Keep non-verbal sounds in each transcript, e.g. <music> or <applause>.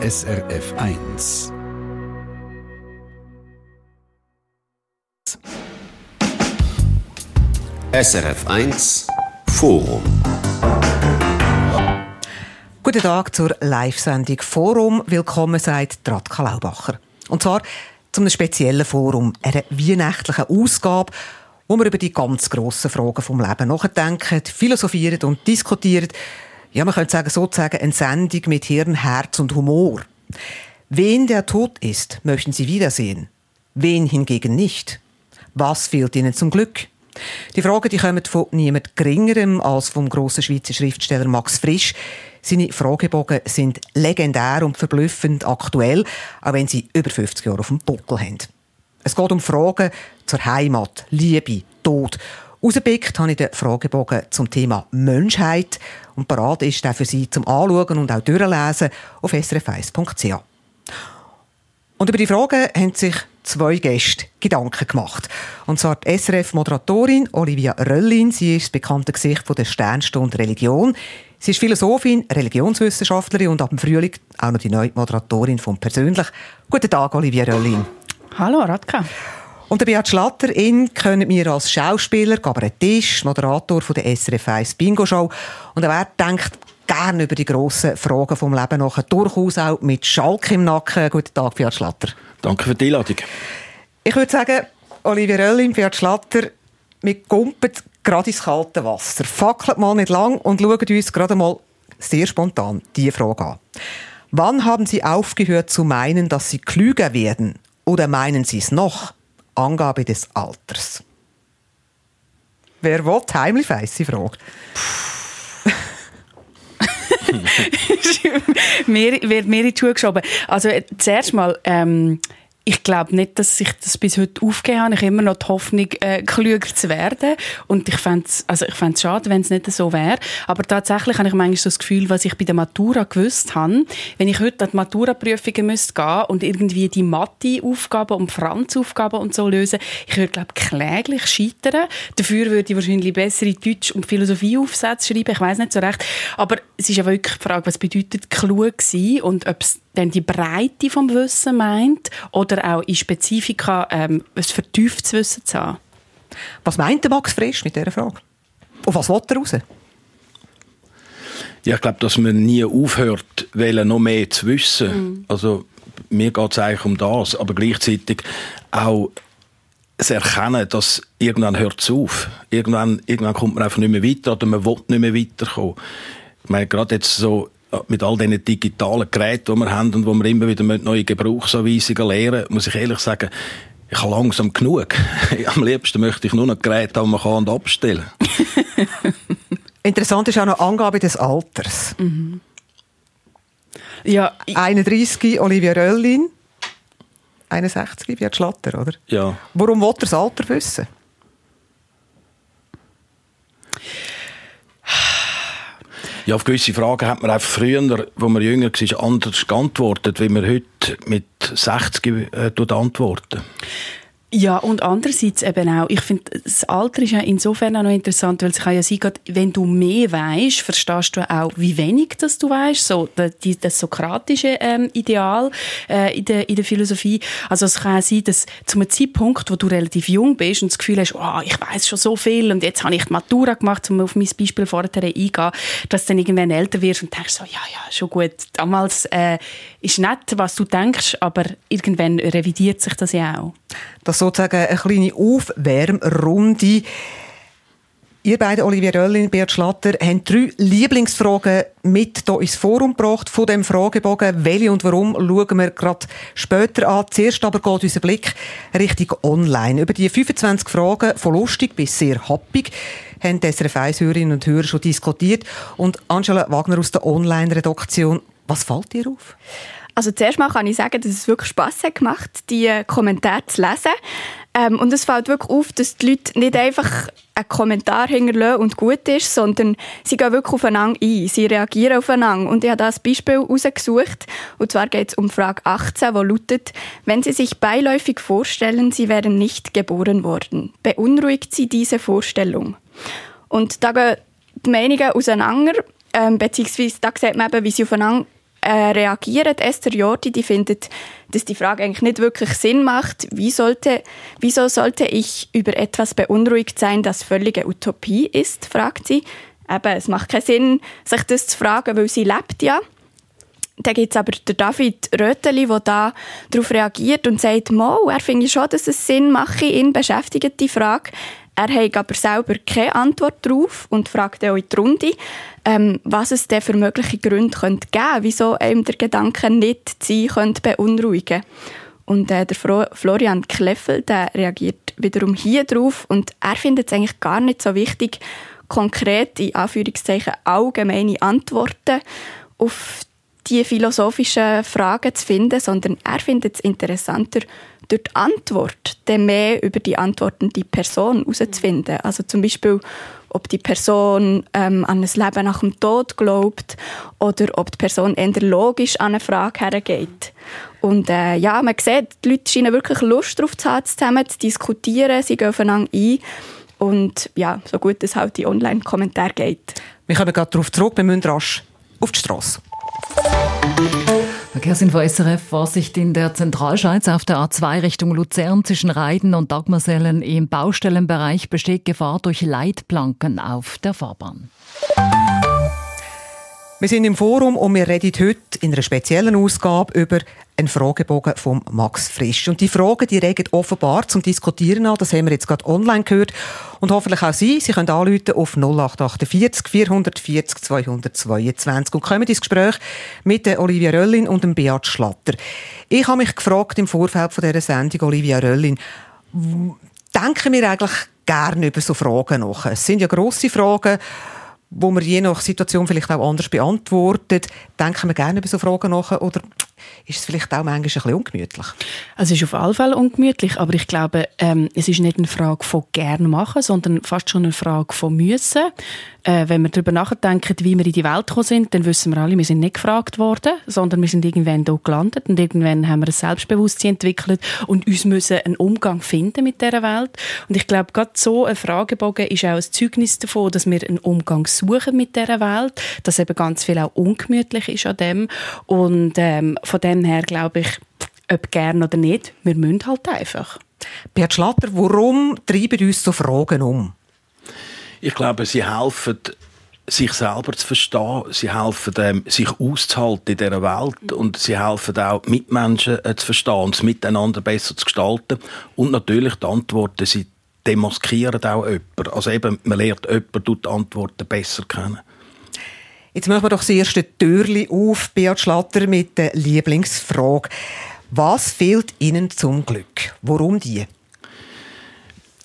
SRF 1. SRF 1 Forum. Guten Tag zur Live-Sendung Forum. Willkommen sagt Radka Laubacher. Und zwar zu einem speziellen Forum, einer weihnachtlichen Ausgabe, wo wir über die ganz grossen Fragen vom Leben nachdenken, philosophieren und diskutieren. Ja, man könnte sagen, sozusagen eine Sendung mit Hirn, Herz und Humor. Wen der tot ist, möchten Sie wiedersehen. Wen hingegen nicht? Was fehlt Ihnen zum Glück? Die Fragen die kommen von niemand Geringerem als vom grossen Schweizer Schriftsteller Max Frisch. Seine Fragebogen sind legendär und verblüffend aktuell, auch wenn sie über 50 Jahre auf dem Buckel haben. Es geht um Fragen zur Heimat, Liebe, Tod. Ausgepickt habe ich den Fragebogen zum Thema Menschheit und parat ist der für Sie zum Anschauen und auch durchlesen auf srf1.ch. Und über die Fragen haben sich zwei Gäste Gedanken gemacht. Und zwar die SRF-Moderatorin Olivia Röllin. Sie ist das bekannte Gesicht von der Sternstunde Religion. Sie ist Philosophin, Religionswissenschaftlerin und ab dem Frühling auch noch die neue Moderatorin von Persönlich. Guten Tag, Olivia Röllin. Hallo, Radka. Und der Beat Schlatter, ihn können wir als Schauspieler, Kabarettist, Moderator von der SRF 1 Bingo Show. Und er denkt gerne über die grossen Fragen vom Leben nach, durchaus auch mit Schalk im Nacken. Guten Tag, Beat Schlatter. Danke für die Einladung. Ich würde sagen, Olivier Röllin, Beat Schlatter, wir kumpen gerade ins kalte Wasser. Fackelt mal nicht lang und schauen uns gerade mal sehr spontan diese Frage an. Wann haben Sie aufgehört zu meinen, dass Sie klüger werden? Oder meinen Sie es noch? Angabe des Alters. Wer will? Heimlich weisse Frage. <laughs> mir wird mir in die Schuhe geschoben. Also zuerst mal, ähm, ich glaube nicht, dass ich das bis heute aufgegeben habe. Ich habe immer noch die Hoffnung, äh, klüger zu werden. Und ich fände es also schade, wenn es nicht so wäre. Aber tatsächlich habe ich manchmal so das Gefühl, was ich bei der Matura gewusst habe, wenn ich heute an die Matura-Prüfungen müsste gehen und irgendwie die Mathe-Aufgaben und Franz-Aufgaben und so lösen, ich würde, glaube kläglich scheitern. Dafür würde ich wahrscheinlich bessere Deutsch- und Philosophie-Aufsätze schreiben. Ich weiß nicht so recht. Aber es ist ja wirklich die Frage, was bedeutet klug sein und ob es dann die Breite vom Wissen meint oder auch in Spezifika ähm, ein vertieftes Wissen zu haben. Was meint Max Frisch mit dieser Frage? Und was will er raus? Ja, ich glaube, dass man nie aufhört, noch mehr zu wissen. Mhm. Also mir geht es eigentlich um das, aber gleichzeitig auch das Erkennen, dass irgendwann hört es auf. Irgendwann, irgendwann kommt man einfach nicht mehr weiter oder man will nicht mehr weiterkommen. Ich meine, gerade jetzt so mit all diesen digitalen Geräten, die wir haben und wo wir immer wieder neue Gebrauchsanweisungen lernen, muss ich ehrlich sagen, ich habe langsam genug. <laughs> Am liebsten möchte ich nur noch Geräte haben, man kann und abstellen. <laughs> Interessant ist auch noch Angabe des Alters. Mhm. Ja, 31 Olivia Röllin, 61 Björn Schlatter, oder? Ja. Warum will er das Alter wissen? Ja, auf gewisse Fragen hat man einfach früher, wo man jünger war, anders geantwortet, wie man heute mit 60 äh, antworten. Ja, und andererseits eben auch, ich finde, das Alter ist ja insofern auch noch interessant, weil es kann ja sein, wenn du mehr weißt, verstehst du auch, wie wenig das du weißt, so das, das sokratische ähm, Ideal äh, in, der, in der Philosophie. Also es kann sein, dass zu einem Zeitpunkt, wo du relativ jung bist und das Gefühl hast, oh, ich weiß schon so viel und jetzt habe ich die Matura gemacht, um auf mein Beispiel vorher eingehen, dass du dann irgendwann älter wirst und denkst so, ja, ja, schon gut, damals äh, ist nett, was du denkst, aber irgendwann revidiert sich das ja auch. Das sozusagen eine kleine Aufwärmrunde. Ihr beide, Olivier Röllin und Beat Schlatter, haben drei Lieblingsfragen mit hier ins Forum gebracht von dem Fragebogen. Welche und warum schauen wir gerade später an. Zuerst aber geht unser Blick Richtung Online. Über die 25 Fragen, von lustig bis sehr happig, haben SRF 1-Hörerinnen und Hörer schon diskutiert. Und Angela Wagner aus der Online-Redaktion, was fällt dir auf? Also zuerst mal kann ich sagen, dass es wirklich Spass hat gemacht, die Kommentare zu lesen. Ähm, und es fällt wirklich auf, dass die Leute nicht einfach einen Kommentar hinterlassen und gut ist, sondern sie gehen wirklich aufeinander ein. Sie reagieren aufeinander. Und ich habe da ein Beispiel herausgesucht. Und zwar geht es um Frage 18, die lautet, wenn Sie sich beiläufig vorstellen, Sie wären nicht geboren worden, beunruhigt Sie diese Vorstellung? Und da gehen die Meinungen auseinander, ähm, beziehungsweise da sieht man eben, wie sie aufeinander äh, reagiert. Esther Jordi, die findet, dass die Frage eigentlich nicht wirklich Sinn macht. Wie sollte, wieso sollte ich über etwas beunruhigt sein, das völlige Utopie ist, fragt sie. Eben, es macht keinen Sinn, sich das zu fragen, weil sie lebt ja. Dann gibt es aber den David Röteli, der da darauf reagiert und sagt, Mo, er findet schon, dass es Sinn mache, ihn beschäftigt die Frage. Er hat aber selber keine Antwort darauf und fragt auch in die Runde, ähm, was es denn für mögliche Gründe könnte geben könnte, wieso einem der Gedanke nicht sie könnte beunruhigen. Und äh, der Florian Kleffel der reagiert wiederum hier drauf und er findet es eigentlich gar nicht so wichtig, konkret in Anführungszeichen allgemeine Antworten auf die philosophischen Fragen zu finden, sondern er findet es interessanter, durch die Antwort dann mehr über die antwortende Person herauszufinden. Also zum Beispiel, ob die Person ähm, an ein Leben nach dem Tod glaubt oder ob die Person eher logisch an eine Frage hergeht. Und äh, ja, man sieht, die Leute scheinen wirklich Lust darauf zu haben, zusammen zu diskutieren, sie gehen aufeinander ein. Und ja, so gut es halt die Online-Kommentare geht. Wir kommen gerade darauf zurück, wir müssen rasch auf die Straße. Verkehrsinfo SRF Vorsicht in der Zentralschweiz auf der A2 Richtung Luzern zwischen Reiden und Dagmersellen im Baustellenbereich besteht Gefahr durch Leitplanken auf der Fahrbahn. Wir sind im Forum und wir reden heute in einer speziellen Ausgabe über einen Fragebogen von Max Frisch. Und die Fragen, die regen offenbar zum Diskutieren an. Das haben wir jetzt gerade online gehört. Und hoffentlich auch Sie. Sie können anrufen auf 0848 440 222 und kommen ins Gespräch mit der Olivia Röllin und dem Beat Schlatter. Ich habe mich gefragt im Vorfeld von dieser Sendung, Olivia Röllin, denken wir eigentlich gerne über so Fragen nach? Es sind ja grosse Fragen wo man je nach Situation vielleicht auch anders beantwortet. Denken wir gerne über so Fragen nach oder ist es vielleicht auch manchmal ein bisschen ungemütlich? Also es ist auf alle Fälle ungemütlich, aber ich glaube, ähm, es ist nicht eine Frage von gern machen, sondern fast schon eine Frage von müssen. Äh, wenn wir darüber nachdenken, wie wir in die Welt gekommen sind, dann wissen wir alle, wir sind nicht gefragt worden, sondern wir sind irgendwann dort gelandet und irgendwann haben wir ein Selbstbewusstsein entwickelt und uns müssen einen Umgang finden mit dieser Welt. Und ich glaube, gerade so ein Fragebogen ist auch ein Zeugnis davon, dass wir einen Umgang suchen mit dieser Welt, dass eben ganz viel auch ungemütlich ist an dem und ähm, von dem her glaube ich, ob gern oder nicht, wir müssen halt einfach. Bert Schlatter, warum treiben uns so Fragen um? Ich glaube, sie helfen, sich selber zu verstehen. Sie helfen, ähm, sich auszuhalten in dieser Welt. Und sie helfen auch, Mitmenschen äh, zu verstehen und das Miteinander besser zu gestalten. Und natürlich die Antworten, sie demaskieren auch jemanden. Also eben, man lernt jemanden durch die Antworten besser kennen. Jetzt machen wir doch das erste Türchen auf, Beat Schlatter, mit der Lieblingsfrage. Was fehlt Ihnen zum Glück? Warum die?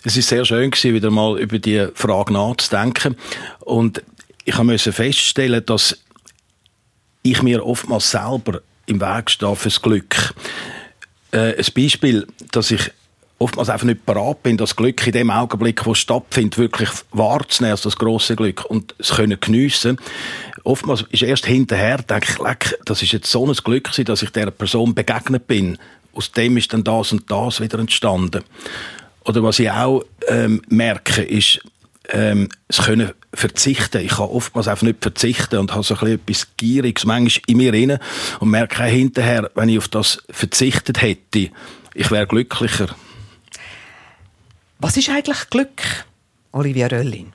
Es ist sehr schön wieder mal über die Frage nachzudenken. Und ich musste feststellen, dass ich mir oftmals selber im Weg stehe fürs Glück. Äh, ein Beispiel, dass ich oftmals einfach nicht bereit bin, das Glück in dem Augenblick, wo es stattfindet, wirklich wahrzunehmen, als das große Glück und es können geniessen. Oftmals ist erst hinterher, denke ich, leck, das ist jetzt so ein Glück dass ich der Person begegnet bin. Aus dem ist dann das und das wieder entstanden. Oder was ich auch ähm, merke, ist, ähm, es können verzichten. Ich kann oftmals einfach nicht verzichten und habe so ein bisschen etwas Gieriges manchmal in mir drin und merke auch hinterher, wenn ich auf das verzichtet hätte, ich wäre glücklicher. Was ist eigentlich Glück, Olivia Röllin?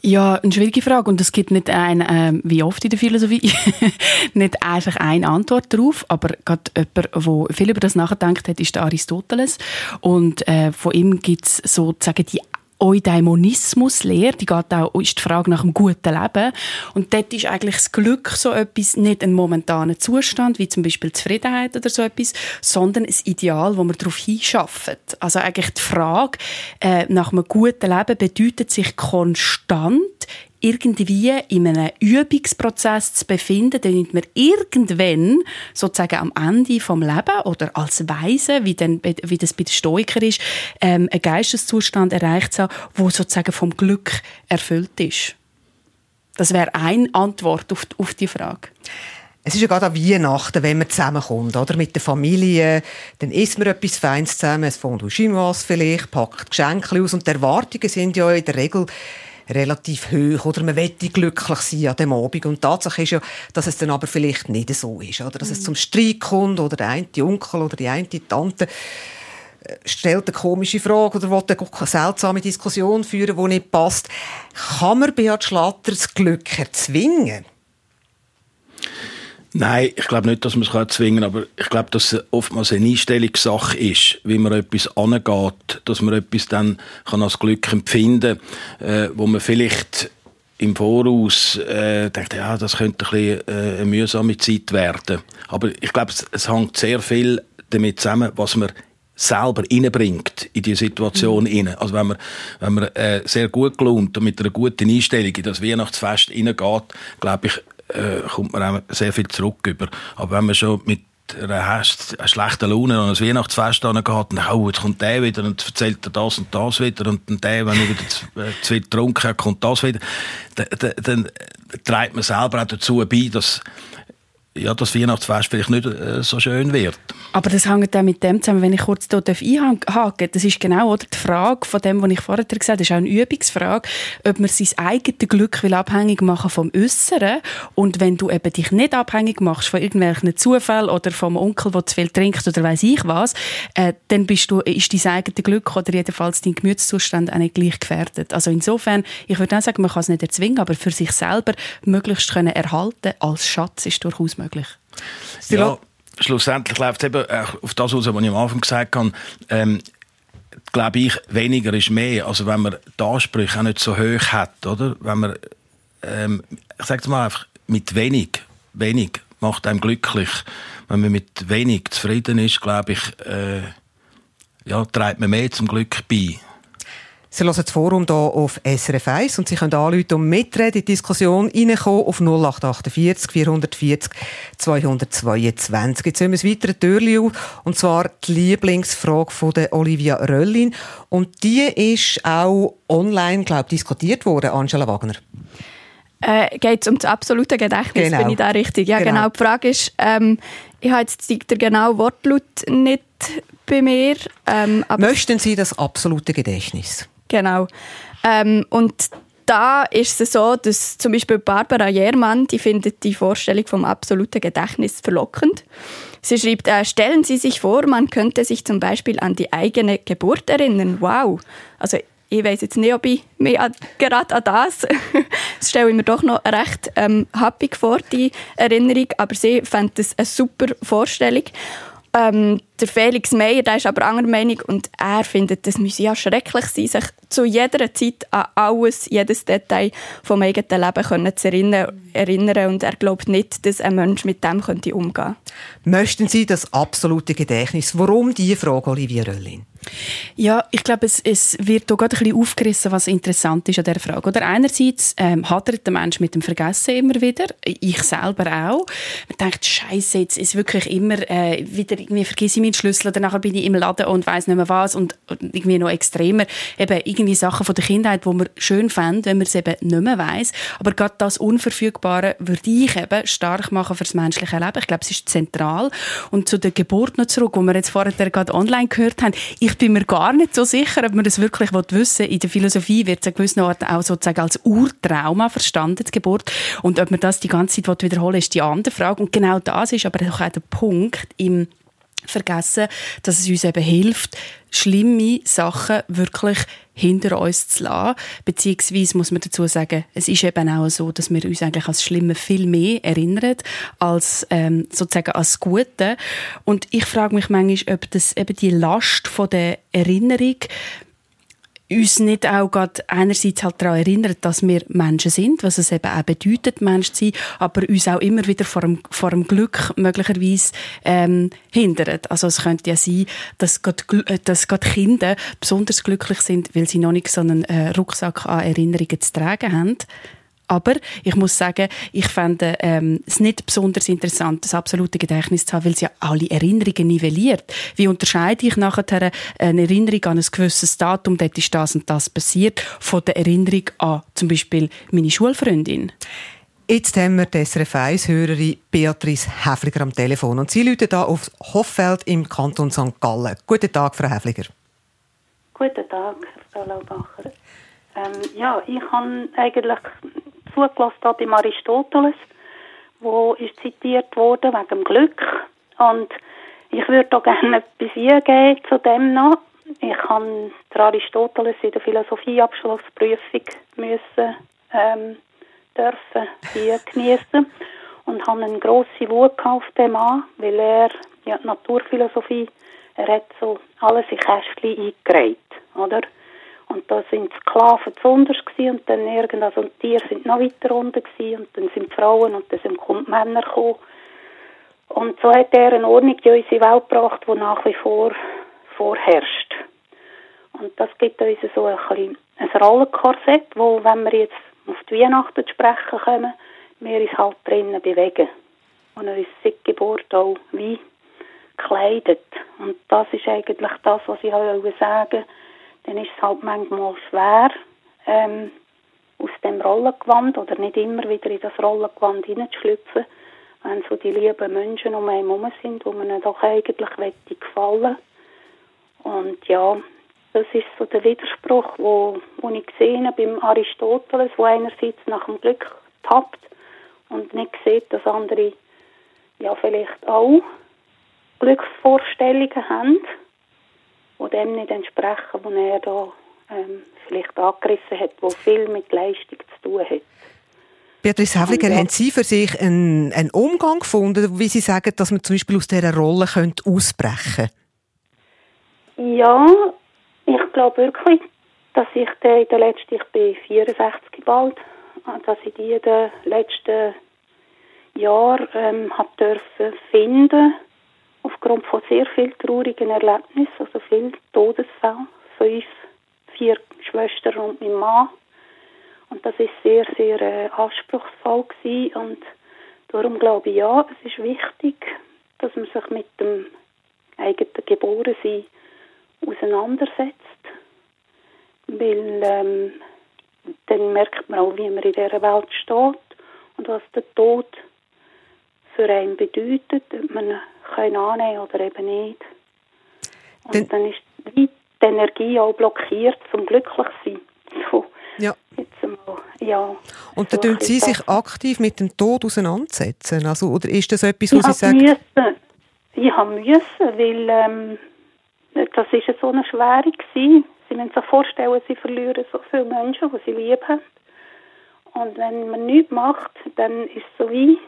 Ja, eine schwierige Frage. Und es gibt nicht ein, äh, wie oft in der Philosophie, <laughs> nicht einfach eine Antwort darauf. Aber gerade jemand, der viel über das nachgedacht hat, ist der Aristoteles. Und äh, von ihm gibt es sozusagen die Eudaimonismus-Lehre, die geht auch, ist die Frage nach einem guten Leben. Und dort ist eigentlich das Glück so etwas, nicht ein momentaner Zustand, wie zum Beispiel Zufriedenheit oder so etwas, sondern ein Ideal, wo man darauf hinschafft. Also eigentlich die Frage äh, nach einem guten Leben bedeutet sich konstant irgendwie in einem Übungsprozess zu befinden, damit man irgendwann sozusagen am Ende vom Leben oder als Weise, wie, denn, wie das bei den Stoikern ist, ähm, einen Geisteszustand erreicht hat, wo sozusagen vom Glück erfüllt ist. Das wäre eine Antwort auf, auf die Frage. Es ist ja gerade an Weihnachten, wenn man zusammenkommt, oder? Mit der Familie. Dann isst man etwas Feines zusammen, ein Fondue Chinoise vielleicht, packt Geschenke aus und die Erwartungen sind ja in der Regel relativ hoch oder man wette glücklich sein an dem Abend. Und die Tatsache ist ja, dass es dann aber vielleicht nicht so ist. Oder? Dass es mhm. zum Streit kommt oder der eine Onkel oder die eine Tante äh, stellt eine komische Frage oder will eine seltsame Diskussion führen, die nicht passt. Kann man Beat Schlatter das Glück erzwingen? Nein, ich glaube nicht, dass man es erzwingen kann, aber ich glaube, dass es oftmals eine Einstellungssache ist, wie man etwas angeht, dass man etwas dann kann als Glück empfinden kann, äh, wo man vielleicht im Voraus äh, denkt, ja, das könnte ein bisschen, äh, eine mühsame Zeit werden. Aber ich glaube, es, es hängt sehr viel damit zusammen, was man selber reinbringt in die Situation mhm. rein. Also wenn man, wenn man äh, sehr gut gelohnt und mit einer guten Einstellung in das Weihnachtsfest reingeht, glaube ich, äh, kommt man auch sehr viel zurück über. Aber wenn man schon mit einer, schlechten Laune an ein Weihnachtsfest angeht und oh, jetzt kommt der wieder und erzählt er das und das wieder und dann der, wenn ich wieder zu, äh, zu viel getrunken habe, kommt das wieder, dann, dann, dann trägt man selber auch dazu bei, dass ja, das Weihnachtsfest vielleicht nicht äh, so schön wird. Aber das hängt auch mit dem zusammen, wenn ich kurz hier einhaken darf. Das ist genau oder, die Frage von dem, was ich vorher gesagt habe, das ist auch eine Übungsfrage, ob man sein eigenes Glück will abhängig machen vom Äußeren und wenn du eben dich nicht abhängig machst von irgendwelchen Zufällen oder vom Onkel, der zu viel trinkt oder weiß ich was, äh, dann bist du, ist dein eigenes Glück oder jedenfalls dein Gemütszustand auch nicht gleich gefährdet. Also insofern, ich würde auch sagen, man kann es nicht erzwingen, aber für sich selber möglichst können erhalten als Schatz ist durchaus möglich. Ja, schlussendlich läuft es eben auf das aus, was ich am Anfang gesagt habe. Ähm, glaube ich, weniger ist mehr. Also wenn man die Ansprüche auch nicht so hoch hat, oder? Wenn man, ähm, ich sage mal einfach, mit wenig, wenig macht einem glücklich. Wenn man mit wenig zufrieden ist, glaube ich, äh, ja, trägt man mehr zum Glück bei. Sie hören das Forum hier auf SRF 1 und Sie können anrufen und mitreden in die Diskussion reinkommen auf 0848 440 222. Jetzt haben wir ein weiteres Türchen auf, und zwar die Lieblingsfrage von der Olivia Röllin. Und die ist auch online, glaube ich, diskutiert worden, Angela Wagner. Äh, geht es um das absolute Gedächtnis, genau. bin ich da richtig? Ja, genau. genau. Die Frage ist, ähm, ich habe jetzt den genauen Wortlaut nicht bei mir. Ähm, Möchten Sie das absolute Gedächtnis? Genau. Ähm, und da ist es so, dass zum Beispiel Barbara Jermann, die findet die Vorstellung vom absoluten Gedächtnis verlockend. Sie schreibt, äh, stellen Sie sich vor, man könnte sich zum Beispiel an die eigene Geburt erinnern. Wow. Also ich weiß jetzt nicht, ob ich mich gerade an das, <laughs> das stelle ich mir doch noch recht ähm, happy vor, die Erinnerung. Aber sie fand das eine super Vorstellung. Ähm, der Felix Meyer, der ist aber anderer Meinung und er findet, das müsse ja schrecklich sein, sich zu jeder Zeit an alles, jedes Detail vom eigenen Leben können zu erinnern, erinnern und er glaubt nicht, dass ein Mensch mit dem könnte umgehen Möchten Sie das absolute Gedächtnis? Warum diese Frage, Olivia Röllin? Ja, ich glaube, es, es wird hier gerade ein bisschen aufgerissen, was interessant ist an dieser Frage. Oder einerseits ähm, hadert der Mensch mit dem Vergessen immer wieder. Ich selber auch. Man denkt, Scheiße, jetzt ist wirklich immer äh, wieder irgendwie vergesse ich meinen Schlüssel oder nachher bin ich im Laden und weiß nicht mehr was und, und irgendwie noch extremer. Eben irgendwie Sachen von der Kindheit, wo man schön fand, wenn man es eben nicht mehr weiß. Aber gerade das Unverfügbare würde ich eben stark machen für das menschliche Leben. Ich glaube, es ist zentral. Und zu der Geburt noch zurück, wo wir jetzt vorher gerade online gehört haben. Ich ich bin mir gar nicht so sicher, ob man das wirklich wissen will. In der Philosophie wird es an gewissen Orten auch sozusagen als Urtrauma verstanden, die Geburt. Und ob man das die ganze Zeit wiederholen will, ist die andere Frage. Und genau das ist aber auch der Punkt im vergessen, dass es uns eben hilft, schlimme Sachen wirklich hinter uns zu lassen. Beziehungsweise muss man dazu sagen, es ist eben auch so, dass wir uns eigentlich als Schlimme viel mehr erinnern als ähm, sozusagen als Gute. Und ich frage mich manchmal, ob das eben die Last von der Erinnerung uns nicht auch gerade einerseits halt daran erinnert, dass wir Menschen sind, was es eben auch bedeutet, Mensch zu sein, aber uns auch immer wieder vor dem, vor dem Glück möglicherweise ähm, hindert. Also es könnte ja sein, dass gerade, äh, dass gerade Kinder besonders glücklich sind, weil sie noch nicht so einen äh, Rucksack an Erinnerungen zu tragen haben. Aber ich muss sagen, ich fände ähm, es nicht besonders interessant, das absolute Gedächtnis zu haben, weil es ja alle Erinnerungen nivelliert. Wie unterscheide ich nachher eine Erinnerung an ein gewisses Datum, dort ist das und das passiert, von der Erinnerung an zum Beispiel meine Schulfreundin? Jetzt haben wir die SRF 1-Hörerin Beatrice Häfliger am Telefon. Und sie läutet hier auf Hoffeld im Kanton St. Gallen. Guten Tag, Frau Häfliger. Guten Tag, Frau Laubacher. Ähm, ja, ich habe eigentlich zugelassen beim Aristoteles, wo ist zitiert wurde wegen dem Glück. Und ich würde auch gerne etwas eingeben zu dem noch. Ich habe Aristoteles in der Philosophieabschlussprüfung müssen ähm, dürfen hier genießen und habe eine grosse Wut auf dem Mann, weil er ja Naturphilosophie, er hat so alles in Kästchen eingereiht, oder? Und da die Sklaven besonders und dann irgend, also die Tiere sind noch weiter unten gewesen, und dann sind Frauen und dann sind Männer gekommen. Und so hat er eine Ordnung in unsere Welt gebracht, die nach wie vor vorherrscht. Und das gibt uns so ein, bisschen ein Rollenkorsett, wo, wenn wir jetzt auf die Weihnachten sprechen kommen, wir uns halt drinnen bewegen. Und uns seit Geburt auch wie kleidet. Und das ist eigentlich das, was ich auch sagen Dann ist es halt manchmal schwer, ähm, aus dem Rollengewand oder nicht immer wieder in das Rollengewand hineinzuschlüpfen, wenn so die lieben Menschen um einen herum sind, wo man doch eigentlich gefallen. Und ja, das ist so der Widerspruch, wo, wo ich gesehen habe beim Aristoteles, wo einerseits nach dem Glück tappt und nicht sieht, dass andere ja vielleicht auch Glücksvorstellungen haben, die dem nicht entsprechen, was er da ähm, vielleicht angerissen hat, wo viel mit Leistung zu tun hat. Beatrice Häfliger, ja. haben Sie für sich einen, einen, Umgang gefunden, wie Sie sagen, dass man zum Beispiel aus dieser Rolle könnte ausbrechen könnte? Ja, ich glaube wirklich, dass ich in der letzten, ich bin 64 bald, dass ich die in den letzten Jahren ähm, habe dürfen finden, aufgrund von sehr vielen traurigen Erlebnissen, also viel Todesfälle, fünf, vier Schwestern und mein Mann. Und das ist sehr, sehr äh, anspruchsvoll gewesen. und darum glaube ich, ja, es ist wichtig, dass man sich mit dem eigenen Geborensein auseinandersetzt, weil ähm, dann merkt man auch, wie man in dieser Welt steht und was der Tod für einen bedeutet, ob man ihn annehmen oder eben nicht. Und dann, dann ist die Energie auch blockiert, zum glücklich zu sein. <laughs> So, ja. Einmal, ja. Und da tun Sie sich aktiv mit dem Tod auseinandersetzen? Also, oder ist das etwas, was Sie sagen? Müssen, ich habe müssen, weil ähm, das ist so eine Schwere gewesen. Sie müssen sich vorstellen, sie verlieren so viele Menschen, die sie lieb haben. Und wenn man nichts macht, dann ist es so wie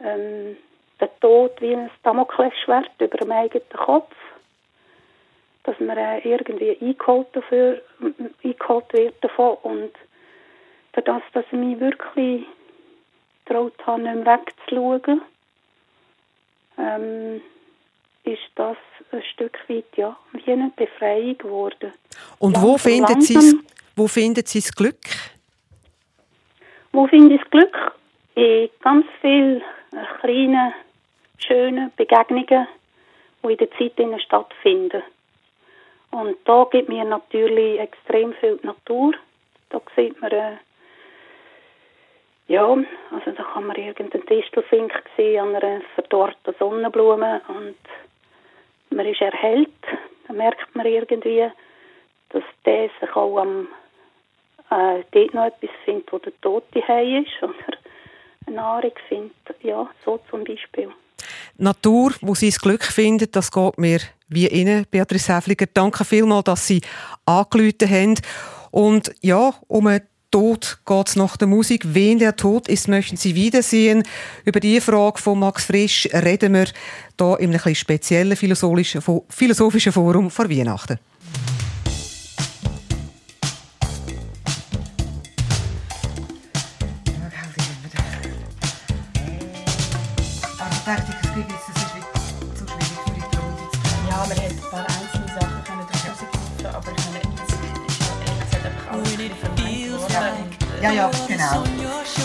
ähm, der Tod wie ein Damoklesschwert über dem eigenen Kopf. Dass man äh, irgendwie eingeholt, dafür, eingeholt wird davon. Und das, dass ich mich wirklich traut habe, nicht mehr wegzuschauen, ähm, ist das ein Stück weit ja, wie eine Befreiung geworden. Und wo finden, Sie wo finden Sie das Glück? Wo finde ich das Glück? In ganz vielen kleinen, schönen Begegnungen, die in der Zeit stattfinden. Und da gibt mir natürlich extrem viel Natur. Da sieht man, äh, ja, also da kann man irgendeinen Distelfink sehen an einer verdorrten Sonnenblume und man ist erhellt, dann merkt man irgendwie, dass der sich auch am äh, dort noch etwas findet, wo der Tote heim ist oder eine Nahrung findet. Ja, so zum Beispiel. Natur, wo sie das Glück findet, das geht mir wie Ihnen, Beatrice Häfliger. Danke vielmals, dass Sie angerufen haben. Und ja, um eine Tod geht es nach der Musik. Wen der Tod ist, möchten Sie wiedersehen. Über die Frage von Max Frisch reden wir hier einem speziellen philosophischen Forum vor Weihnachten. Genau.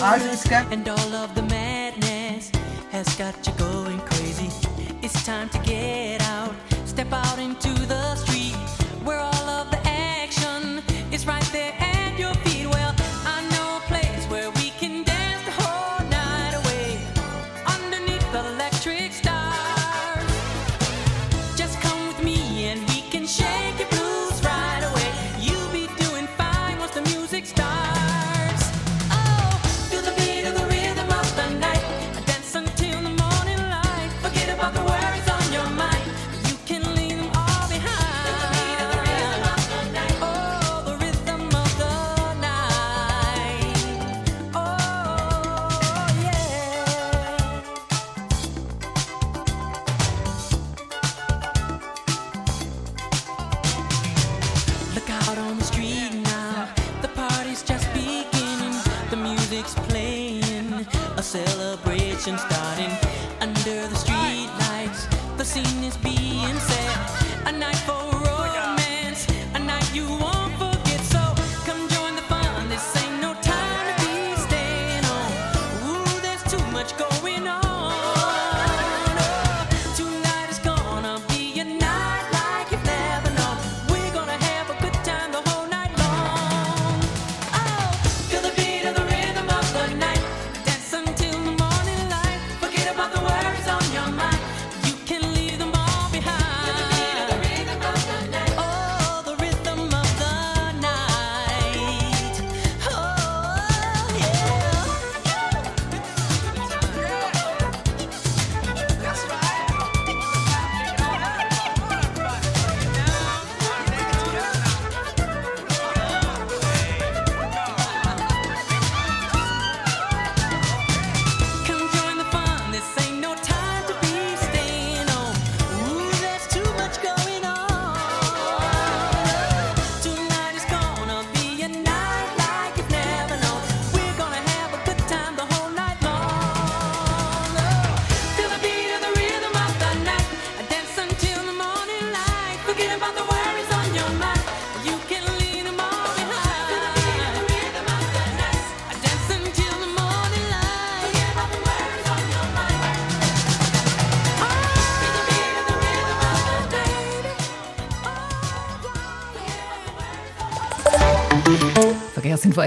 Also, es And all of the madness has got you going crazy. It's time to get out, step out into the street where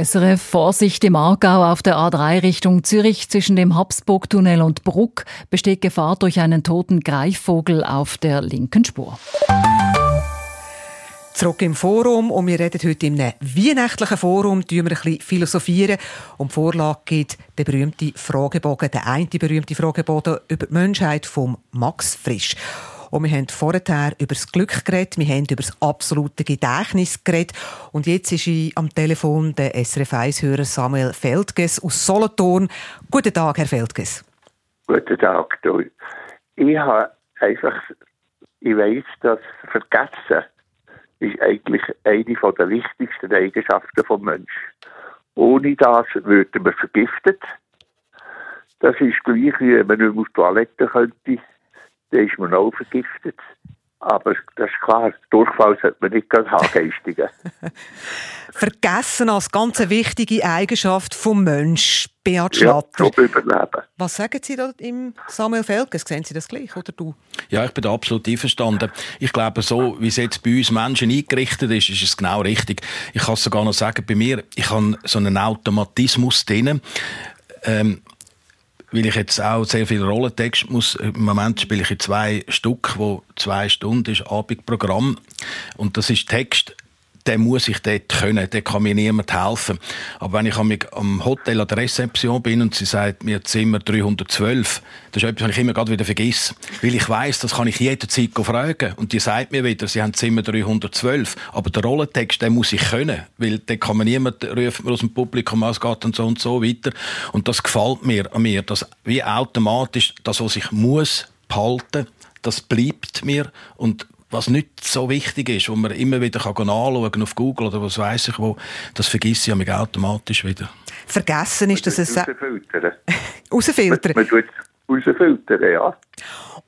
SRF. Vorsicht im Aargau auf der A3 Richtung Zürich zwischen dem Habsburgtunnel und Bruck besteht Gefahr durch einen toten Greifvogel auf der linken Spur. Zurück im Forum und wir reden heute einem weihnachtlichen Forum, wir ein bisschen philosophieren. Um die Vorlage gibt der berühmte Fragebogen, der eine berühmte Fragebogen über die Menschheit von Max Frisch. Und wir haben vorher über das Glück geredet, wir haben über das absolute Gedächtnis geredet. Und jetzt ist am Telefon der SRF 1-Hörer Samuel Feldges aus Solothurn. Guten Tag, Herr Feldges. Guten Tag. Du. Ich habe einfach, ich weiss, dass Vergessen ist eigentlich eine der wichtigsten Eigenschaften des Menschen. Ohne das würden wir vergiftet. Das ist gleich, wie wenn man nicht mehr auf die Toilette könnte, dann ist man auch vergiftet. Aber das ist klar, Durchfall sollte man nicht gerade haben, geistigen. <laughs> Vergessen als ganz wichtige Eigenschaft vom Mensch. Beat Ja, Schlatter. zum Überleben. Was sagen Sie da im Samuel Felges? Sehen Sie das gleich oder du? Ja, ich bin da absolut einverstanden. Ich glaube, so wie es jetzt bei uns Menschen eingerichtet ist, ist es genau richtig. Ich kann es sogar noch sagen, bei mir, ich habe so einen Automatismus drin. Ähm, weil ich jetzt auch sehr viel Rollentext muss. Im Moment spiele ich zwei Stück, wo zwei Stunden ist Abendprogramm. Und das ist Text, den muss ich dort können, der kann mir niemand helfen. Aber wenn ich am- Hotel an der Rezeption bin und sie sagt mir Zimmer 312, das ist etwas, was ich immer gerade wieder vergesse. Weil ich weiß, das kann ich jederzeit fragen. Und die sagt mir wieder, sie haben Zimmer 312. Aber der Rollentext, den muss ich können. Weil den kann man niemand mir aus dem Publikum, es geht und so und so weiter. Und das gefällt mir an mir, dass wie automatisch das, was ich muss behalten, das bleibt mir. Und was nicht so wichtig ist, wo man immer wieder kann anschauen auf Google oder was weiß ich wo, das vergesse ich mich automatisch wieder. Vergessen ist, dass es Rausfiltern. <laughs> rausfiltern. Man tut es rausfiltern, ja.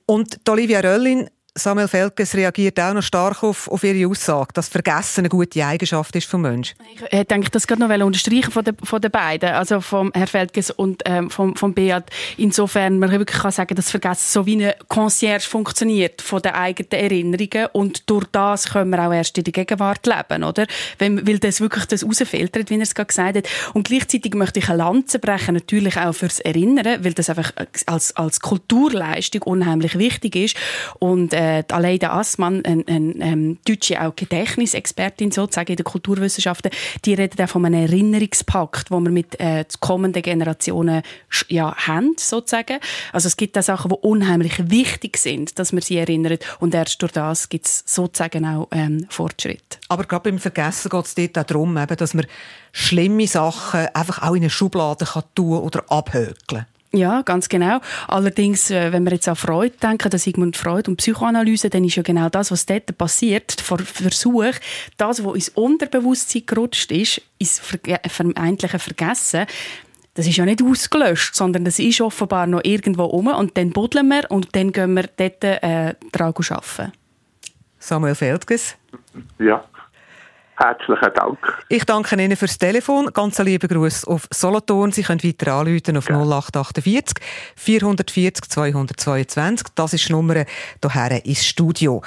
Und die Olivia Röllin, Samuel Felges reagiert auch noch stark auf, auf ihre Aussage, dass Vergessen eine gute Eigenschaft ist vom Mensch. Ich hätte eigentlich das gerade noch unterstreichen von den, von den beiden, also vom Herr Feldges und ähm, vom, vom Beat. Insofern man wirklich kann sagen, dass Vergessen so wie eine Concierge funktioniert von den eigenen Erinnerungen und durch das können wir auch erst in der Gegenwart leben, oder? Wenn, weil das wirklich das rausfiltert, wie er es gerade gesagt hat. Und gleichzeitig möchte ich eine Lanze brechen, natürlich auch fürs Erinnern, weil das einfach als, als Kulturleistung unheimlich wichtig ist. Und äh, die Aleida Assmann, eine, eine, eine deutsche auch Gedächtnisexpertin sozusagen in den Kulturwissenschaften, die redet auch von einem Erinnerungspakt, wo wir mit äh, kommenden Generationen ja, haben, sozusagen. Also es gibt auch Sachen, die unheimlich wichtig sind, dass man sie erinnert und erst durch das gibt es sozusagen auch ähm, Fortschritt. Aber gerade beim Vergessen geht es dort auch darum, eben, dass man schlimme Sachen einfach auch in eine Schublade kann tun oder abhökeln Ja, ganz genau. Allerdings, äh, wenn wir jetzt an Freud denken, an Sigmund Freud und Psychoanalyse, dann ist ja genau das, was dort passiert, der Versuch, das, was ins Unterbewusstsein gerutscht ist, ins vermeintliche Vergessen, das ist ja nicht ausgelöscht, sondern das ist offenbar noch irgendwo rum und dann buddeln wir und dann gehen wir dort äh, daran arbeiten. Samuel Feldges. Ja. Herzlichen Dank. Ich danke Ihnen fürs Telefon. Ganz lieben Gruß auf Solothurn. Sie können weiter anrufen auf 0848 440 222. Das ist die Nummer hierher ins Studio.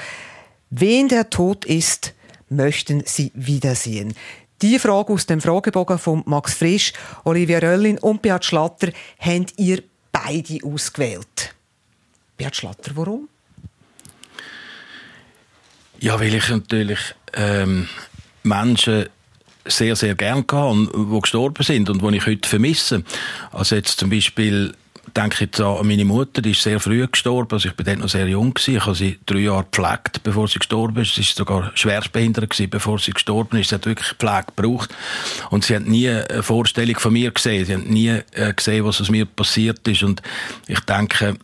Wen der Tod ist, möchten Sie wiedersehen? Die Frage aus dem Fragebogen von Max Frisch, Olivia Röllin und Beat Schlatter habt ihr beide ausgewählt. Beat Schlatter, warum? Ja, weil ich natürlich ähm, Menschen sehr, sehr gern gehabt die gestorben sind und die ich heute vermisse. Also jetzt zum Beispiel denke ich jetzt an meine Mutter, die ist sehr früh gestorben, also ich bin dort noch sehr jung gewesen. Ich habe sie drei Jahre gepflegt, bevor sie gestorben ist. Sie ist sogar schwerstbehindert gewesen, bevor sie gestorben ist. Sie hat wirklich Pflege gebraucht. Und sie hat nie eine Vorstellung von mir gesehen. Sie hat nie äh, gesehen, was aus mir passiert ist. Und ich denke,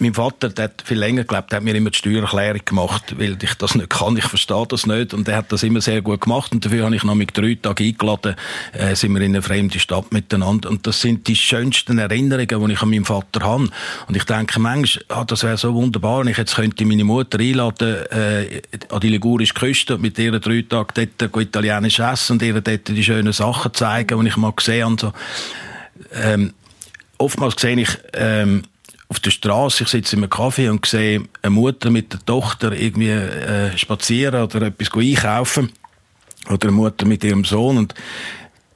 mein Vater, der hat viel länger gelebt, der hat mir immer die Steuererklärung gemacht, weil ich das nicht kann. Ich verstehe das nicht. Und er hat das immer sehr gut gemacht. Und dafür habe ich noch mit drei Tage eingeladen, äh, sind wir in eine fremde Stadt miteinander. Und das sind die schönsten Erinnerungen, die ich an meinen Vater habe. Und ich denke manchmal, ah, das wäre so wunderbar, wenn ich jetzt könnte meine Mutter einladen äh, an die ligurische Küste und mit ihr drei Tage dort italienisch essen und ihr dort die schönen Sachen zeigen, die ich mal gesehen habe. So. Ähm, oftmals sehe ich, ähm, auf der Straße, ich sitze in einem Kaffee und sehe eine Mutter mit der Tochter irgendwie äh, spazieren oder etwas einkaufen oder eine Mutter mit ihrem Sohn und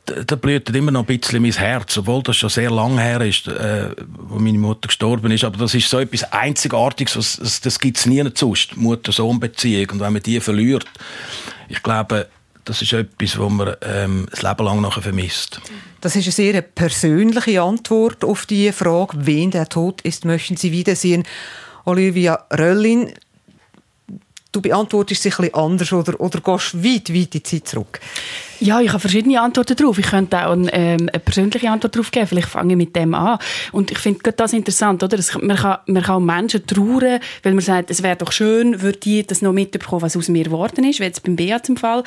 da, blüht immer noch ein bisschen mein Herz, obwohl das schon sehr lange her ist, äh, wo meine Mutter gestorben ist. Aber das ist so etwas Einzigartiges, was, das, das gibt es nie sonst, Mutter-Sohn-Beziehung. Und wenn man die verliert, ich glaube, das ist etwas, was man ähm, das Leben lang nachher vermisst. Das ist eine sehr persönliche Antwort auf die Frage, wen der Tod ist, möchten Sie wiedersehen. Olivia Röllin, du beantwortest sich ein bisschen anders oder, oder gehst weit, weit in die Zeit zurück. Ja, ich habe verschiedene Antworten darauf. Ich könnte auch eine, ähm, eine persönliche Antwort darauf geben. Vielleicht fange ich mit dem an. Und ich finde das interessant, oder? Das, man, kann, man kann Menschen trauern, weil man sagt, es wäre doch schön, würde die das noch mitbekommen, was aus mir geworden ist, wie jetzt beim Bea zum Fall.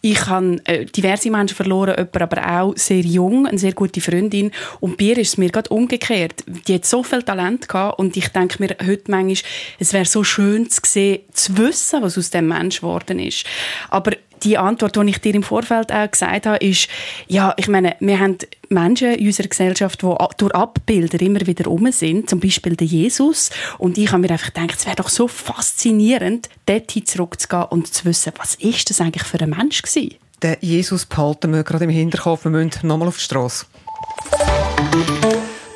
Ich habe äh, diverse Menschen verloren, jemand aber auch sehr jung, eine sehr gute Freundin. Und bei ihr ist es mir gerade umgekehrt. Die hat so viel Talent gehabt und ich denke mir heute manchmal, es wäre so schön zu sehen, zu wissen, was aus dem Mensch geworden ist. Aber die Antwort, die ich dir im Vorfeld auch gesagt habe, ist, ja, ich meine, wir haben Menschen in unserer Gesellschaft, die durch Abbilder immer wieder rum sind, zum Beispiel der Jesus. Und ich habe mir einfach gedacht, es wäre doch so faszinierend, dorthin zurückzugehen und zu wissen, was ist das eigentlich für ein Mensch gewesen? Den Jesus behalten wir gerade im Hinterkopf, wir müssen nochmal auf die Straße.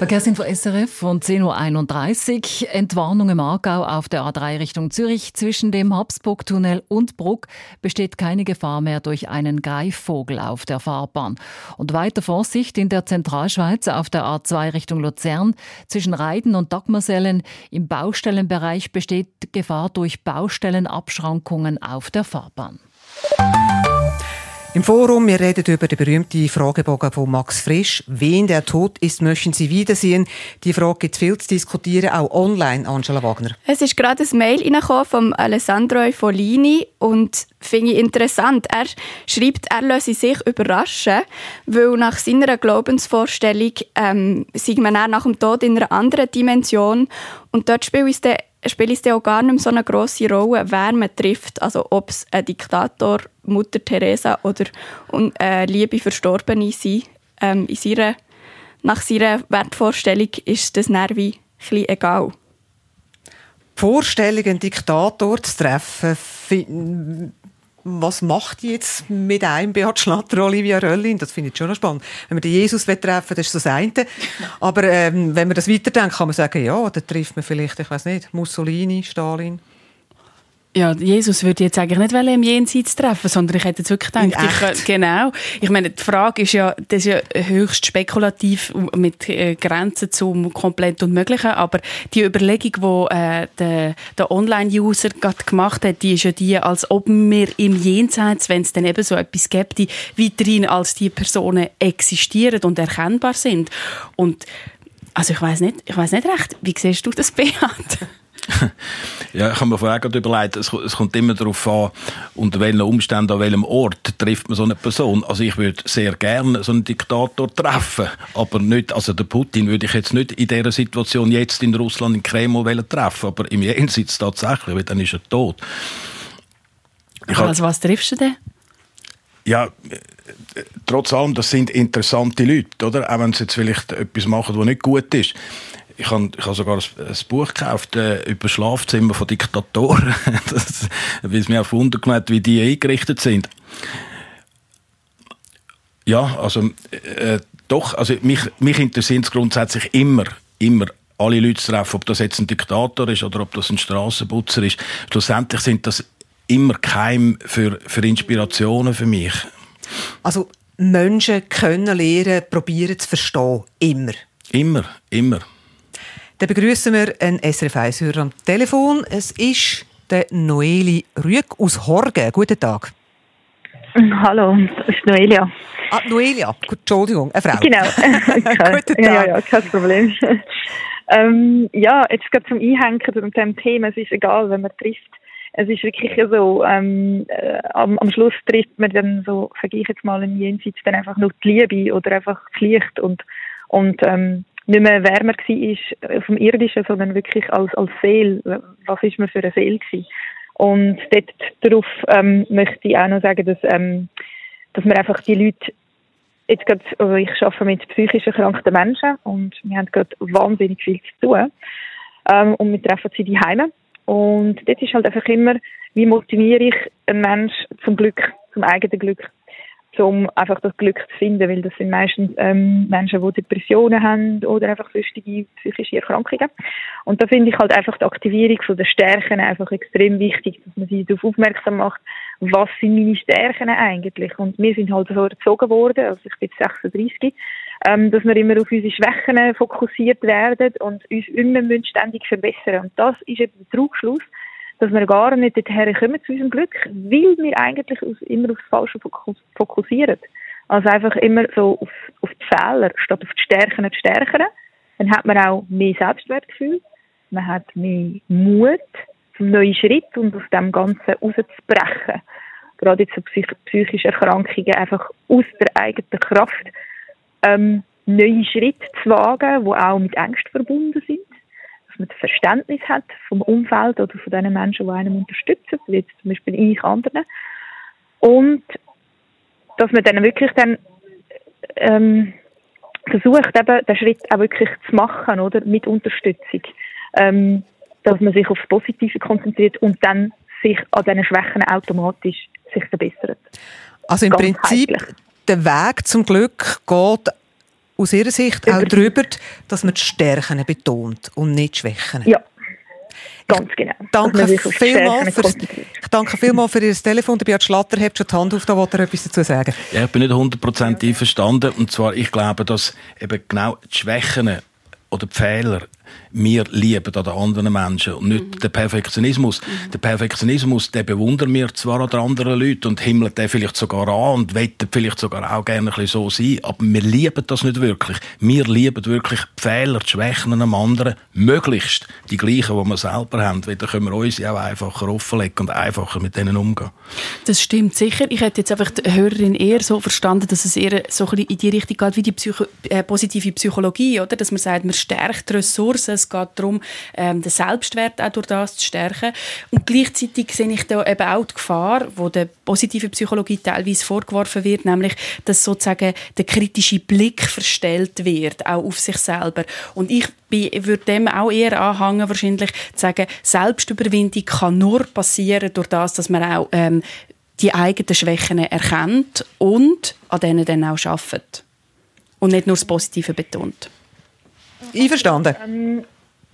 Verkehrsinfo SRF von 10.31 Uhr. Entwarnung im Aargau auf der A3 Richtung Zürich. Zwischen dem Habsburgtunnel und Bruck besteht keine Gefahr mehr durch einen Greifvogel auf der Fahrbahn. Und weiter Vorsicht in der Zentralschweiz auf der A2 Richtung Luzern. Zwischen Reiden und Dagmersellen im Baustellenbereich besteht Gefahr durch Baustellenabschrankungen auf der Fahrbahn. Im Forum, wir reden über den berühmten Fragebogen von Max Frisch. Wen der tot ist, möchten Sie wiedersehen? Die Frage gibt es viel zu diskutieren, auch online, Angela Wagner. Es ist gerade ein Mail von Alessandro Folini und finde ich interessant. Er schreibt, er lasse sich überraschen, weil nach seiner Glaubensvorstellung ähm, sei man nach dem Tod in einer anderen Dimension und dort spielt es dann spielt es auch gar nicht mehr so eine grosse Rolle, wer man trifft. Also ob es ein Diktator, Mutter Teresa oder äh, liebe Verstorbene sind. Ähm, in seiner, nach seiner Wertvorstellung ist das Nervi ein egal. Die Vorstellung, einen Diktator zu treffen, was macht jetzt mit einem Beat Schlatter, Olivia Röllin? Das finde ich schon noch spannend. Wenn wir den Jesus treffen das ist das eine. Aber ähm, wenn man das weiterdenkt, kann man sagen, ja, da trifft man vielleicht, ich weiß nicht, Mussolini, Stalin. Ja, Jesus würde jetzt eigentlich nicht im Jenseits treffen, sondern ich hätte jetzt wirklich gedacht, ich, genau. Ich meine, die Frage ist ja, das ist ja höchst spekulativ mit äh, Grenzen zum komplett Unmöglichen, aber die Überlegung, die äh, der, der Online-User gerade gemacht hat, die ist ja die, als ob wir im Jenseits, wenn es dann eben so etwas gibt, weiterhin als die Personen existieren und erkennbar sind. Und also ich weiß nicht, ich weiß nicht recht, wie siehst du das, <laughs> Beat? <laughs> Ja, ich habe mir vorher gerade überlegt, es, es kommt immer darauf an, unter welchen Umständen, an welchem Ort trifft man so eine Person. Also ich würde sehr gerne so einen Diktator treffen, aber nicht, also den Putin würde ich jetzt nicht in dieser Situation jetzt in Russland, in Kreml treffen, aber im Jenseits tatsächlich, weil dann ist er tot. Ich Also was triffst du denn? ja, äh, trotz allem, das sind interessante Leute, oder? Auch wenn sie jetzt vielleicht etwas machen, was nicht gut ist. Ich habe ich hab sogar ein, ein Buch gekauft äh, über Schlafzimmer von Diktatoren, <laughs> das, weil es mir auch verwundert hat, wie die eingerichtet sind. Ja, also äh, doch, also mich, mich interessiert es grundsätzlich immer, immer alle Leute zu treffen, ob das jetzt ein Diktator ist oder ob das ein Strassenputzer ist. Schlussendlich sind das immer Keim für, für Inspirationen für mich. Also Menschen können lernen, probieren zu verstehen. Immer. Immer, immer. Dann begrüßen wir einen SRF 1-Hörer am Telefon. Es ist der Noeli Rüeg aus Horgen. Guten Tag. <laughs> Hallo, das ist Noelia. Ah, Noelia. Entschuldigung, eine Frau. Genau. <laughs> Guten Tag. ja, ja, kein Problem. <laughs> ähm, ja, jetzt gerade zum Einhängen zu dem Thema, es ist egal, wenn man trifft. Es ist wirklich so, ähm, äh, am, am Schluss trifft man dann so, sage ich jetzt mal, im Jenseits dann einfach nur die Liebe oder einfach das Licht und, und ähm, nicht mehr wer man war vom Irdischen, sondern wirklich als, als Seele. Was ist man für eine Seele gewesen? Und dort darauf ähm, möchte ich auch noch sagen, dass, ähm, dass man einfach die Leute jetzt gerade, also ich arbeite mit psychisch erkrankten Menschen und wir haben gerade wahnsinnig viel zu tun. Ähm, und wir treffen sie die Heime. Und dort ist halt einfach immer, wie motiviere ich einen Mensch zum Glück, zum eigenen Glück, um einfach das Glück zu finden, weil das sind meistens ähm, Menschen, die Depressionen haben oder einfach sonstige psychische Erkrankungen. Und da finde ich halt einfach die Aktivierung von der Stärken einfach extrem wichtig, dass man sie darauf aufmerksam macht, was sind meine Stärken eigentlich. Und wir sind halt so erzogen worden, also ich bin jetzt 36, ähm, dass wir immer auf unsere Schwächen fokussiert werden und uns immer ständig verbessern. Und das ist eben der Trugschluss, dass wir gar nicht dorthin kommen zu unserem Glück, weil wir eigentlich immer aufs Falsche fokus fokussieren. Also einfach immer so auf, auf die Fehler statt auf die Stärken und Stärken. Dann hat man auch mehr Selbstwertgefühl, man hat mehr Mut zum neuen Schritt und aus dem Ganzen rauszubrechen. Gerade jetzt so psych psychische Erkrankungen einfach aus der eigenen Kraft ähm, neue Schritte zu wagen, die auch mit Ängsten verbunden sind man Verständnis hat vom Umfeld oder von den Menschen, die einem unterstützen, wie jetzt zum Beispiel ich anderen. Und dass man dann wirklich dann ähm, versucht, eben den Schritt auch wirklich zu machen, oder? Mit Unterstützung. Ähm, dass man sich aufs Positive konzentriert und dann sich an diesen Schwächen automatisch sich verbessert. Also im Ganz Prinzip, heimlich. der Weg zum Glück geht aus Ihrer Sicht auch darüber, dass man die Stärken betont und nicht die Schwächen. Ja, ganz genau. Danke vielmals für, ich danke vielmals für Ihr Telefon. Der Beat Schlatter hebt schon die Hand auf, da wollte er etwas dazu sagen. Ja, ich bin nicht 100% einverstanden. Und zwar, ich glaube, dass eben genau die Schwächen oder die Fehler wir lieben an den anderen Menschen und nicht den Perfektionismus. Der Perfektionismus, der bewundern wir zwar an den anderen Leuten und himmelt den vielleicht sogar an und wettet vielleicht sogar auch gerne ein bisschen so sein, aber wir lieben das nicht wirklich. Wir lieben wirklich die Fehler, die Schwächen einem anderen, möglichst die gleichen, die wir selber haben, weil dann können wir uns ja auch einfacher offenlegen und einfacher mit denen umgehen. Das stimmt sicher. Ich hätte jetzt einfach die Hörerin eher so verstanden, dass es eher so ein bisschen in die Richtung geht wie die Psycho äh, positive Psychologie, oder? Dass man sagt, man stärkt Ressourcen. Es geht darum, ähm, den Selbstwert auch durch das zu stärken. Und gleichzeitig sehe ich da eben auch die Gefahr, wo der positiven Psychologie teilweise vorgeworfen wird, nämlich, dass sozusagen der kritische Blick verstellt wird, auch auf sich selber. Und ich würde dem auch eher anhängen, wahrscheinlich zu sagen, Selbstüberwindung kann nur passieren durch das, dass man auch ähm, die eigenen Schwächen erkennt und an denen dann auch arbeitet. Und nicht nur das Positive betont. Einverstanden? Ähm,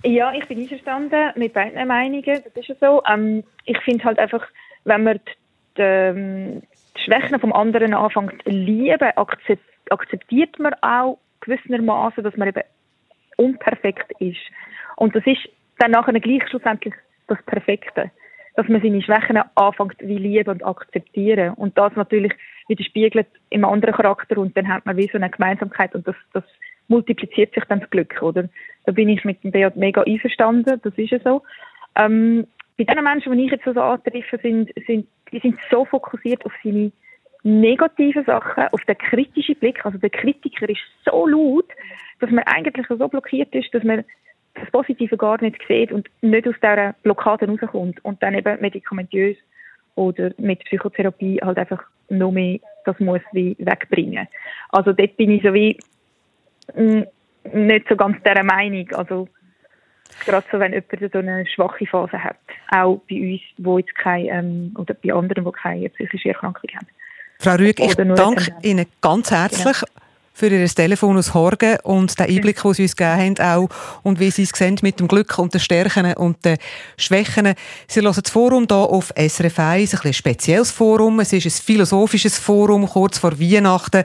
ja, ich bin einverstanden mit beiden Meinungen. Das ist ja so. Ähm, ich finde halt einfach, wenn man die, die, ähm, die Schwächen vom anderen anfängt zu lieben, akzept, akzeptiert man auch gewissermaßen, dass man eben unperfekt ist. Und das ist dann nachher gleich schlussendlich das Perfekte. Dass man seine Schwächen anfängt wie lieben und akzeptieren. Und das natürlich widerspiegelt im anderen Charakter und dann hat man wie so eine Gemeinsamkeit und das, das multipliziert sich dann das Glück, oder? Da bin ich mit dem Beat mega einverstanden, das ist ja so. Ähm, bei den Menschen, die ich jetzt so antreffe, sind, sind, die sind so fokussiert auf seine negativen Sachen, auf den kritischen Blick. Also der Kritiker ist so laut, dass man eigentlich so blockiert ist, dass man das Positive gar nicht sieht und nicht aus dieser Blockade rauskommt und dann eben medikamentös oder mit Psychotherapie halt einfach noch mehr das muss wie wegbringen. Also dort bin ich so wie nicht so ganz dieser Meinung. Also gerade so, wenn jemand so eine schwache Phase hat. Auch bei uns, wo jetzt keine, ähm, oder bei anderen, die keine psychische Erkrankung haben. Frau Rüeg, ich danke. Ihnen ganz herzlich für Ihr Telefon aus Horgen und den Einblick, den Sie uns gegeben haben, auch, und wie Sie es sehen mit dem Glück und den Stärken und den Schwächen. Sie hören das Forum hier auf SRF 1, ein ein spezielles Forum. Es ist ein philosophisches Forum, kurz vor Weihnachten.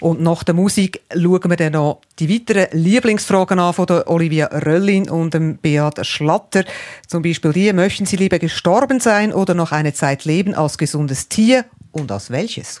Und nach der Musik schauen wir dann noch die weiteren Lieblingsfragen an von der Olivia Röllin und dem Beat Schlatter. Zum Beispiel die, möchten Sie lieber gestorben sein oder noch eine Zeit leben als gesundes Tier und als welches?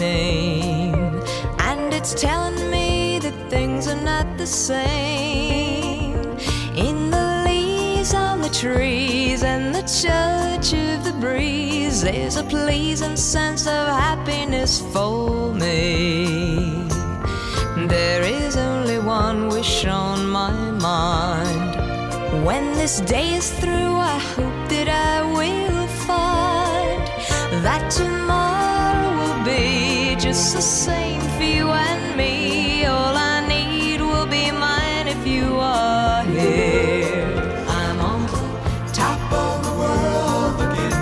Name, and it's telling me that things are not the same. In the leaves on the trees and the touch of the breeze, there's a pleasing sense of happiness for me. There is only one wish on my mind. When this day is through, I hope that I will find that tomorrow will be just the same for you and me. All I need will be mine if you are here. I'm on top of the world looking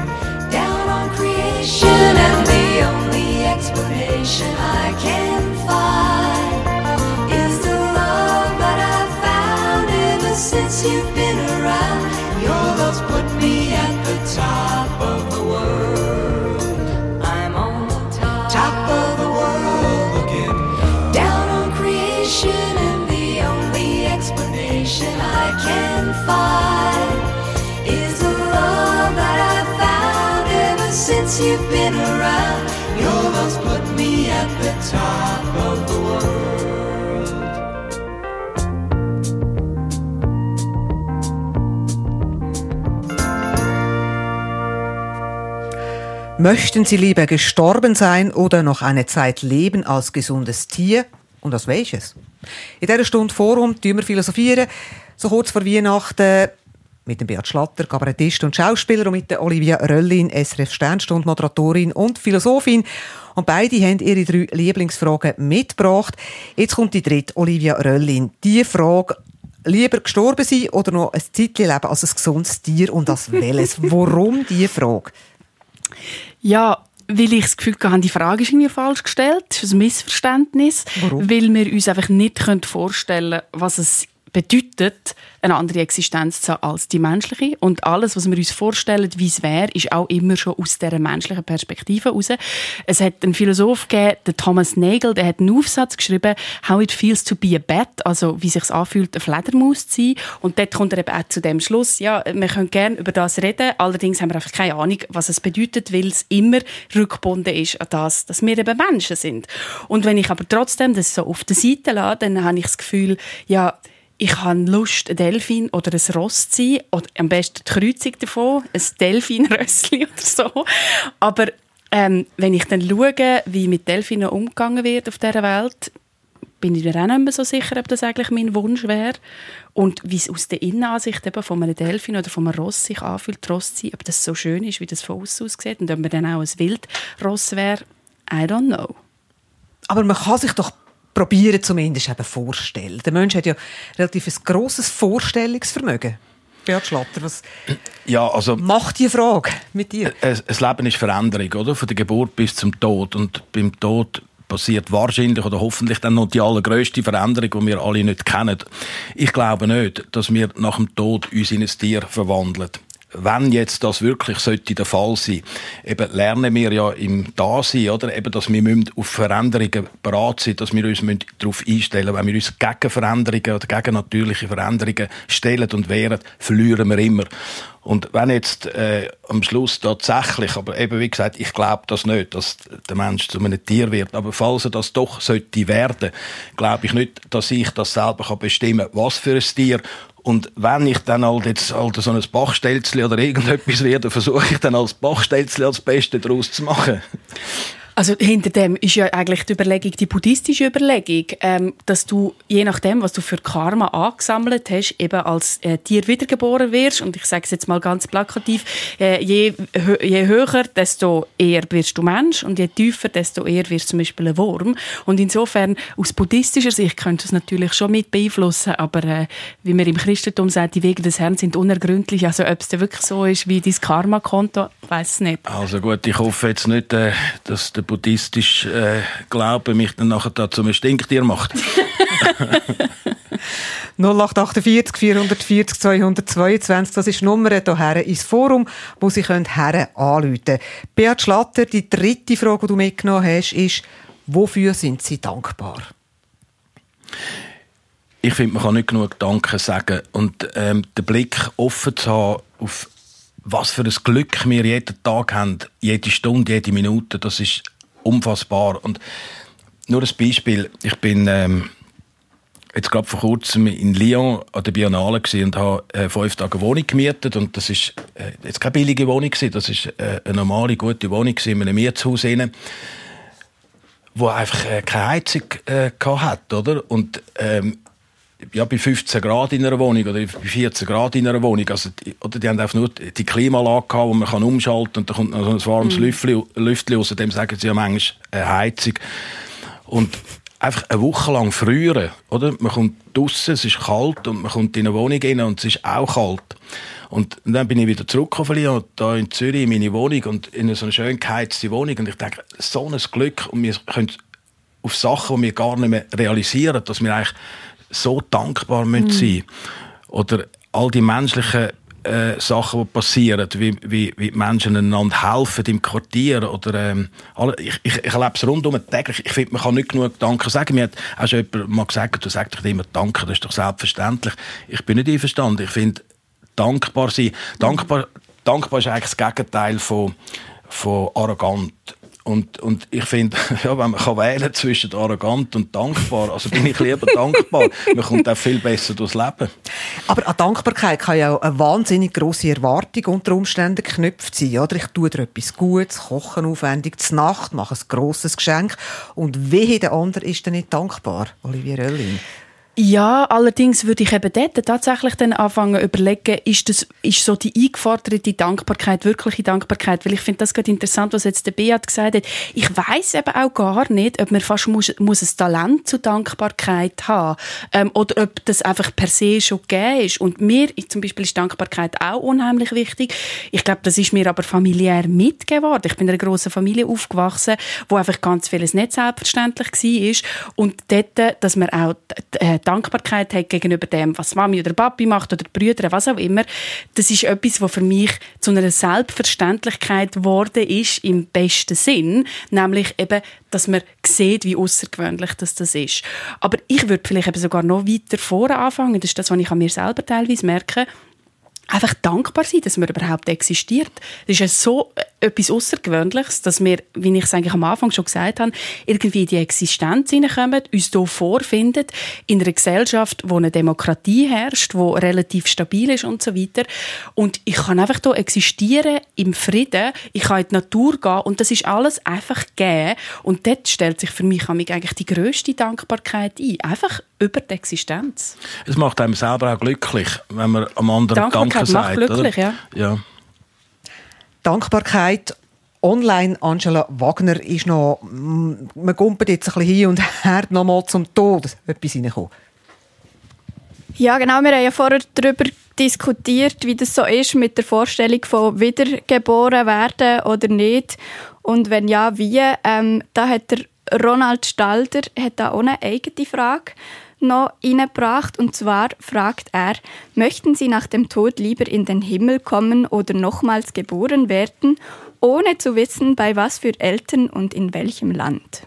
down on creation, and the only explanation I can find is the love that I've found ever since you've you've been around. Your love's put me at the top of the world. Möchten Sie lieber gestorben sein oder noch eine Zeit leben als gesundes Tier? Und als welches? In dieser Stunde Forum tun wir philosophieren, so kurz vor Weihnachten mit dem Beat Schlatter, Kabarettist und Schauspieler und mit der Olivia Röllin, SRF Sternstund, Moderatorin und Philosophin. Und beide haben ihre drei Lieblingsfragen mitgebracht. Jetzt kommt die dritte, Olivia Röllin. Die Frage, lieber gestorben sein oder noch ein Zeitchen leben als ein gesundes Tier und als welches? <laughs> Warum diese Frage? Ja, weil ich das Gefühl hatte, die Frage ist irgendwie falsch gestellt. Das ist ein Missverständnis. Warum? Weil wir uns einfach nicht vorstellen können, was es bedeutet, eine andere Existenz zu haben als die menschliche. Und alles, was wir uns vorstellen, wie es wäre, ist auch immer schon aus dieser menschlichen Perspektive heraus. Es hat einen Philosoph gegeben, der Thomas Nagel, der hat einen Aufsatz geschrieben, «How it feels to be a bat», also wie sich anfühlt, eine Fledermaus zu sein. Und dort kommt er eben auch zu dem Schluss, ja, wir können gerne über das reden, allerdings haben wir einfach keine Ahnung, was es bedeutet, weil es immer rückgebunden ist an das, dass wir eben Menschen sind. Und wenn ich aber trotzdem das so auf der Seite lasse, dann habe ich das Gefühl, ja, ich habe Lust, ein Delfin oder ein Ross zu sein. Oder am besten die Kreuzung davon, ein Delfinrössli <laughs> oder so. Aber ähm, wenn ich dann schaue, wie mit Delfinen umgegangen wird auf dieser Welt, bin ich mir auch nicht mehr so sicher, ob das eigentlich mein Wunsch wäre. Und wie es aus der Innenansicht eben von einem Delfin oder von einem Ross sich anfühlt, Ross zu sein, ob das so schön ist, wie das von außen aussieht und ob man dann auch ein Wildross wäre, I don't know. Aber man kann sich doch probieren zumindest eben vorstellen. Der Mensch hat ja relativ ein grosses Vorstellungsvermögen. Beat Schlatter, was Ja, also macht die Frage mit dir? ein, ein Leben ist Veränderung, oder? Von der Geburt bis zum Tod. Und beim Tod passiert wahrscheinlich oder hoffentlich dann noch die allergrößte Veränderung, die wir alle nicht kennen. Ich glaube nicht, dass wir nach dem Tod uns in ein Tier verwandeln. Wenn jetzt das wirklich sollte der Fall sein, eben lernen wir ja im Dasein, oder? Eben, dass wir müssen auf Veränderungen bereit sind, dass wir uns müssen darauf einstellen Wenn wir uns gegen Veränderungen oder gegen natürliche Veränderungen stellen und wehren, verlieren wir immer. Und wenn jetzt äh, am Schluss tatsächlich, aber eben wie gesagt, ich glaube das nicht, dass der Mensch zu einem Tier wird, aber falls er das doch sollte werden, glaube ich nicht, dass ich das selber kann bestimmen kann, was für ein Tier. Und wenn ich dann halt jetzt halt so ein Bachstelzli oder irgendetwas werde, versuche ich dann als Bachstelzli als Beste daraus zu machen. Also hinter dem ist ja eigentlich die Überlegung, die buddhistische Überlegung, ähm, dass du je nachdem, was du für Karma angesammelt hast, eben als äh, Tier wiedergeboren wirst. Und ich sage es jetzt mal ganz plakativ: äh, je, je höher, desto eher wirst du Mensch und je tiefer, desto eher wirst du zum Beispiel ein Wurm. Und insofern aus buddhistischer Sicht könnte es natürlich schon mit beeinflussen, aber äh, wie man im Christentum sagt, die Wege des Herrn sind unergründlich. Also ob es wirklich so ist wie dein Karma-Konto, weiß nicht. Also gut, ich hoffe jetzt nicht, äh, dass der buddhistische äh, Glaube mich dann nachher da zum Stinktier macht. 0848 440 222, das ist die Nummer hierher ins Forum, wo Sie können her anrufen können. Beat Schlatter, die dritte Frage, die du mitgenommen hast, ist, wofür sind Sie dankbar? ich finde, man kann nicht genug Danke sagen. Und ähm, den Blick offen zu haben auf was für ein Glück wir jeden Tag haben, jede Stunde, jede Minute, das ist unfassbar. Und nur ein Beispiel. Ich bin ähm, jetzt gerade vor kurzem in Lyon an der Biennale und habe äh, fünf Tage Wohnung gemietet und das ist äh, jetzt keine billige Wohnung gewesen, das ist äh, eine normale, gute Wohnung in einem Mietshaus rein, wo einfach äh, keine Heizung äh, hat, oder? Und ähm, ja, bei 15 Grad in einer Wohnung oder bei 14 Grad in einer Wohnung. Also, die, oder die haben einfach nur die Klimaanlage gehabt, wo man kann umschalten kann und da kommt noch so ein warmes Mhm. Lüftchen, Lüftchen raus. Dem sagen sie ja manchmal eine Heizung. Und einfach eine Woche lang frieren, oder? Man kommt draussen, es ist kalt und man kommt in eine Wohnung rein und es ist auch kalt. Und dann bin ich wieder zurückgekommen und da in Zürich in meine Wohnung und in so eine schön geheizte Wohnung und ich denke, so ein Glück und wir können auf Sachen, die wir gar nicht mehr realisieren, dass wir eigentlich so dankbar müssen sein Oder all die menschlichen äh, Sachen, die passieren, wie, wie, wie Menschen einander helfen im Quartier. Oder, ähm, alle, ich, ich, ich erlebe es rundum täglich. Ich finde, man kann nicht genug Danke sagen. Mir hat auch schon jemand mal gesagt, du sagst doch immer Danke, das ist doch selbstverständlich. Ich bin nicht einverstanden. Ich finde, dankbar sein, dankbar, dankbar ist eigentlich das Gegenteil von, von arrogant. Und, und ich finde, <laughs> ja, wenn man kann wählen zwischen arrogant und dankbar, also bin ich lieber dankbar. Man kommt auch viel besser durchs Leben. Aber an Dankbarkeit kann ja auch eine wahnsinnig grosse Erwartung unter Umständen geknüpft sein. Oder? Ich tue dir etwas Gutes, koche aufwendig zur Nacht, mache ein grosses Geschenk und wehe, der andere ist dann nicht dankbar. Olivier Oelling. Ja, allerdings würde ich eben dort tatsächlich dann anfangen überlegen, ist, das, ist so die eingeforderte Dankbarkeit wirkliche Dankbarkeit? Weil ich finde das gerade interessant, was jetzt der Beat gesagt hat. Ich weiß eben auch gar nicht, ob man fast muss, muss ein Talent zur Dankbarkeit haben ähm, oder ob das einfach per se schon gegeben ist. Und mir zum Beispiel ist Dankbarkeit auch unheimlich wichtig. Ich glaube, das ist mir aber familiär mitgegeben worden. Ich bin in einer grossen Familie aufgewachsen, wo einfach ganz vieles nicht selbstverständlich war. Und dort, dass man auch äh, Dankbarkeit hat gegenüber dem, was Mami oder Papi macht oder Brüder, was auch immer, das ist etwas, was für mich zu einer Selbstverständlichkeit geworden ist im besten Sinn, nämlich eben, dass man sieht, wie außergewöhnlich das, das ist. Aber ich würde vielleicht eben sogar noch weiter vorne anfangen. Das ist das, was ich an mir selber teilweise merke einfach dankbar sein, dass man überhaupt existiert. Das ist ja so etwas Außergewöhnliches, dass wir, wie ich es eigentlich am Anfang schon gesagt habe, irgendwie in die Existenz hineinkommen, uns hier vorfinden, in einer Gesellschaft, wo eine Demokratie herrscht, wo relativ stabil ist und so weiter. Und ich kann einfach hier existieren im Frieden, ich kann in die Natur gehen und das ist alles einfach gegeben. Und dort stellt sich für mich eigentlich die grösste Dankbarkeit ein. Einfach über die Existenz. Es macht einem selber auch glücklich, wenn man am anderen Danke sagt. Macht glücklich, oder? ja. ja. Dankbarkeit online, Angela Wagner, ist noch, mm, man gumpelt jetzt ein bisschen hin und her noch mal zum Tod etwas reinkommen. Ja, genau. Wir haben ja vorher darüber diskutiert, wie das so ist mit der Vorstellung von wiedergeboren werden oder nicht. Und wenn ja, wie. Ähm, da hat der Ronald Stalder hat da auch eine eigene Frage noch eingebracht. Und zwar fragt er, möchten Sie nach dem Tod lieber in den Himmel kommen oder nochmals geboren werden, ohne zu wissen, bei was für Eltern und in welchem Land?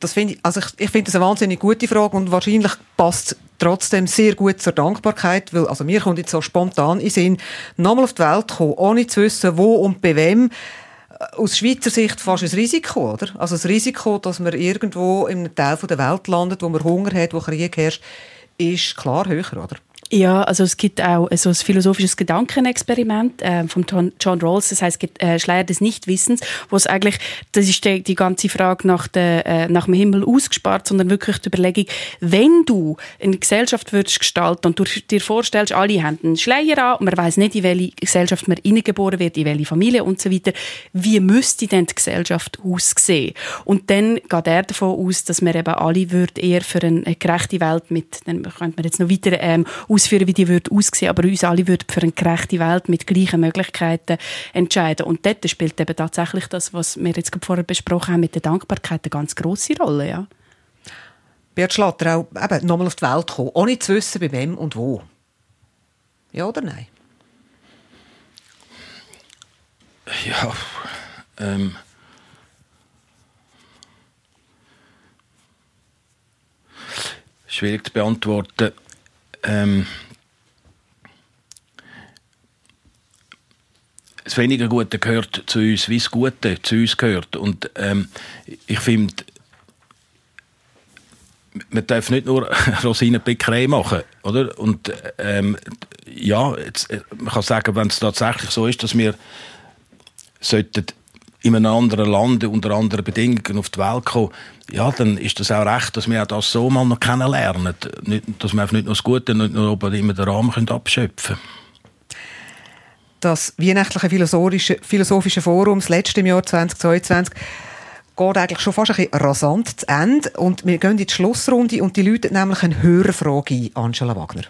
Das find ich, also ich, ich finde das eine wahnsinnig gute Frage und wahrscheinlich passt trotzdem sehr gut zur Dankbarkeit, weil also mir kommt jetzt so spontan in Sinn, nochmal auf die Welt kommen, ohne zu wissen, wo und bei wem, aus Schweizer Sicht fast ein Risiko, oder? Also das Risiko, dass man irgendwo in einem Teil der Welt landet, wo man Hunger hat, wo Krieg herrscht, ist klar höher, oder? Ja, also es gibt auch so ein philosophisches Gedankenexperiment äh, von John Rawls, das heißt äh, Schleier des Nichtwissens, wo es eigentlich, das ist die, die ganze Frage nach, der, äh, nach dem Himmel ausgespart, sondern wirklich die Überlegung, wenn du eine Gesellschaft würdest gestalten und du dir vorstellst, alle haben einen Schleier an und man weiß nicht, in welche Gesellschaft man hineingeboren wird, in welche Familie und so weiter, wie müsste denn die Gesellschaft aussehen? Und dann geht er davon aus, dass man eben alle würde eher für eine gerechte Welt mit, dann könnte man jetzt noch weiter ähm, ausführen, wie die würde aussehen, aber uns alle würden für eine gerechte Welt mit gleichen Möglichkeiten entscheiden. Und dort spielt eben tatsächlich das, was wir jetzt vorher besprochen haben, mit der Dankbarkeit eine ganz grosse Rolle, ja. Bert Schlatter, auch eben nochmal auf die Welt kommen, ohne zu wissen, bei wem und wo. Ja oder nein? Ja, ähm... Schwierig zu beantworten ähm, das weniger Gute gehört zu uns, wie das Gute zu uns gehört. Und ähm, ich finde, man darf nicht nur <laughs> Rosinenpickerei machen, oder? Und ähm, ja, jetzt, äh, man kann sagen, wenn es tatsächlich so ist, dass wir sollten in einem anderen Land unter anderen Bedingungen auf die Welt kommen, ja, dann ist das auch recht, dass wir auch das so mal noch kennenlernen. Nicht, dass wir einfach nicht nur das Gute, nicht nur immer den Rahmen können abschöpfen können. Das weihnachtliche philosophische, philosophische Forum, das letzte im Jahr 2022, geht eigentlich schon fast ein bisschen rasant zu Ende. Und wir gehen in die Schlussrunde und die Leute nämlich eine Hörerfrage ein, Angela Wagner.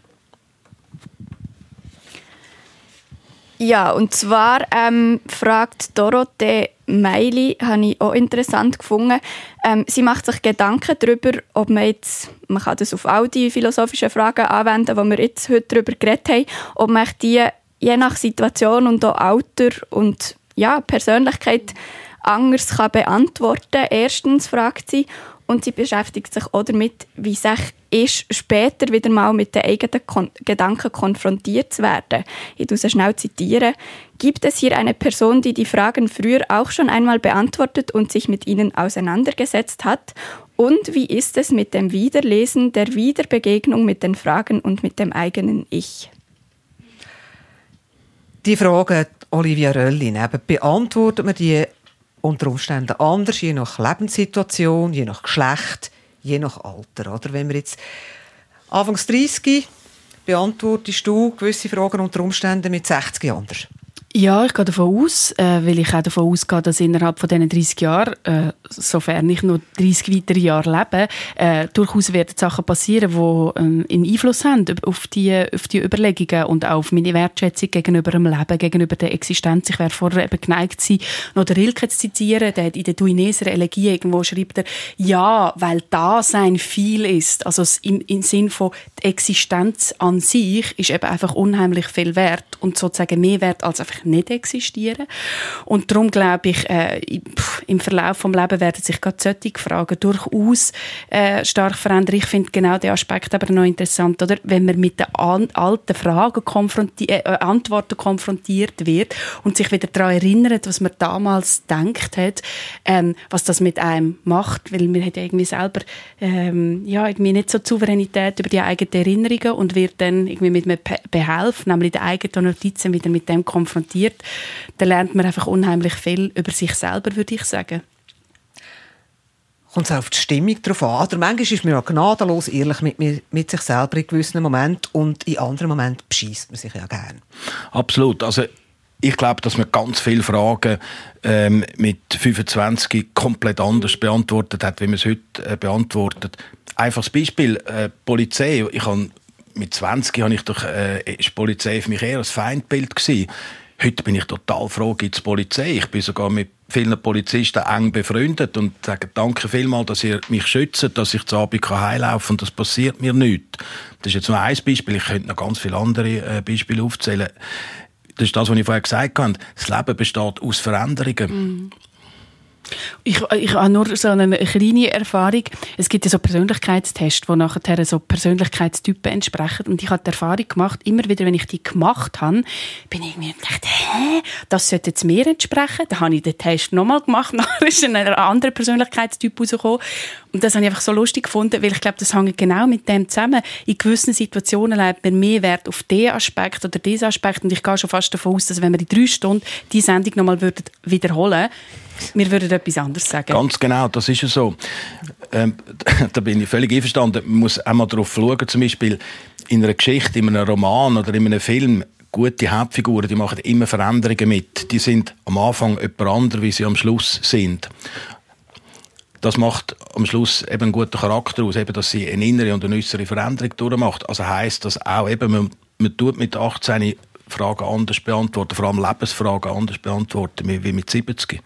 Ja, und zwar ähm, fragt Dorothee Meili, habe ich auch interessant gefunden. Ähm, sie macht sich Gedanken darüber, ob man jetzt, man kann das auf all die philosophischen Fragen anwenden, die wir jetzt heute darüber geredet haben, ob man die je nach Situation und auch Alter und ja, Persönlichkeit anders kann beantworten kann. Erstens fragt sie, und sie beschäftigt sich auch damit, wie es ist, später wieder mal mit den eigenen Kon Gedanken konfrontiert zu werden. Ich muss schnell zitieren. Gibt es hier eine Person, die die Fragen früher auch schon einmal beantwortet und sich mit ihnen auseinandergesetzt hat? Und wie ist es mit dem Wiederlesen, der Wiederbegegnung mit den Fragen und mit dem eigenen Ich? Die Frage, Olivia Röllin, beantwortet man die unter Umständen anders, je nach Lebenssituation, je nach Geschlecht, je nach Alter. Oder? Wenn wir jetzt Anfangs 30 beantwortest du gewisse Fragen unter Umständen mit 60 anders. Ja, ich gehe davon aus, äh, weil ich auch davon ausgehe, dass innerhalb von diesen 30 Jahren, äh, sofern ich noch 30 weitere Jahre lebe, äh, durchaus werden Sachen passieren, die ähm, einen Einfluss haben auf die, auf die Überlegungen und auch auf meine Wertschätzung gegenüber dem Leben, gegenüber der Existenz. Ich wäre vorher eben geneigt sein, noch den Rilke zu zitieren, der in der Duineser Elegie irgendwo schreibt er, ja, weil Dasein viel ist, also im, im Sinn von die Existenz an sich ist eben einfach unheimlich viel wert und sozusagen mehr wert als einfach nicht existieren. Und darum glaube ich, äh, im Verlauf des Lebens werden sich gerade solche Fragen durchaus äh, stark verändern. Ich finde genau den Aspekt aber noch interessant, oder? wenn man mit den alten Fragen konfronti äh, Antworten konfrontiert wird und sich wieder daran erinnert, was man damals gedacht hat, ähm, was das mit einem macht, weil man hat irgendwie selber ähm, ja, irgendwie nicht so Souveränität über die eigenen Erinnerungen und wird dann irgendwie mit einem Behelf, nämlich den eigenen Notizen, wieder mit dem konfrontiert dann lernt man einfach unheimlich viel über sich selber, würde ich sagen. Kommt es auf die Stimmung drauf an? Oder manchmal ist man ja gnadenlos ehrlich mit, mit sich selber in gewissen Momenten und in anderen Momenten beschießt man sich ja gerne. Absolut. Also ich glaube, dass man ganz viele Fragen ähm, mit 25 komplett anders beantwortet hat, wie man es heute äh, beantwortet. Einfaches Beispiel, äh, Polizei. Ich habe mit 20 habe ich doch, äh, ist die Polizei für mich eher ein Feindbild gewesen. Heute bin ich total froh, gibt es Polizei. Ich bin sogar mit vielen Polizisten eng befreundet und sage danke vielmals, dass ihr mich schützt, dass ich zu Abend heimlaufen kann das passiert mir nicht. Das ist jetzt nur ein Beispiel. Ich könnte noch ganz viele andere äh, Beispiele aufzählen. Das ist das, was ich vorher gesagt habe. Das Leben besteht aus Veränderungen. Mhm. Ich, ich habe nur so eine kleine Erfahrung. Es gibt ja so Persönlichkeitstests, die nachher so Persönlichkeitstypen entsprechen. Und ich habe die Erfahrung gemacht, immer wieder, wenn ich die gemacht habe, bin ich mir gedacht, hä, das sollte jetzt mir entsprechen. Dann habe ich den Test nochmal gemacht, <laughs> dann ist ein anderer Persönlichkeitstyp rausgekommen. Und das habe ich einfach so lustig gefunden, weil ich glaube, das hängt genau mit dem zusammen. In gewissen Situationen legt man mehr Wert auf diesen Aspekt oder diesen Aspekt. Und ich gehe schon fast davon aus, dass wenn wir in drei Stunden die Sendung nochmal wiederholen würden, wir würden etwas anderes sagen. Ganz genau, das ist ja so. Ähm, <laughs> da bin ich völlig einverstanden. Man muss einmal darauf schauen, zum Beispiel in einer Geschichte, in einem Roman oder in einem Film, gute Hauptfiguren, die machen immer Veränderungen mit. Die sind am Anfang jemand anderes, wie sie am Schluss sind das macht am Schluss eben einen guten Charakter aus, eben, dass sie eine innere und eine äußere Veränderung durchmacht. Also heißt das auch eben, man, man tut mit 18 Fragen anders beantworten, vor allem Lebensfragen anders beantworten, wie mit 70.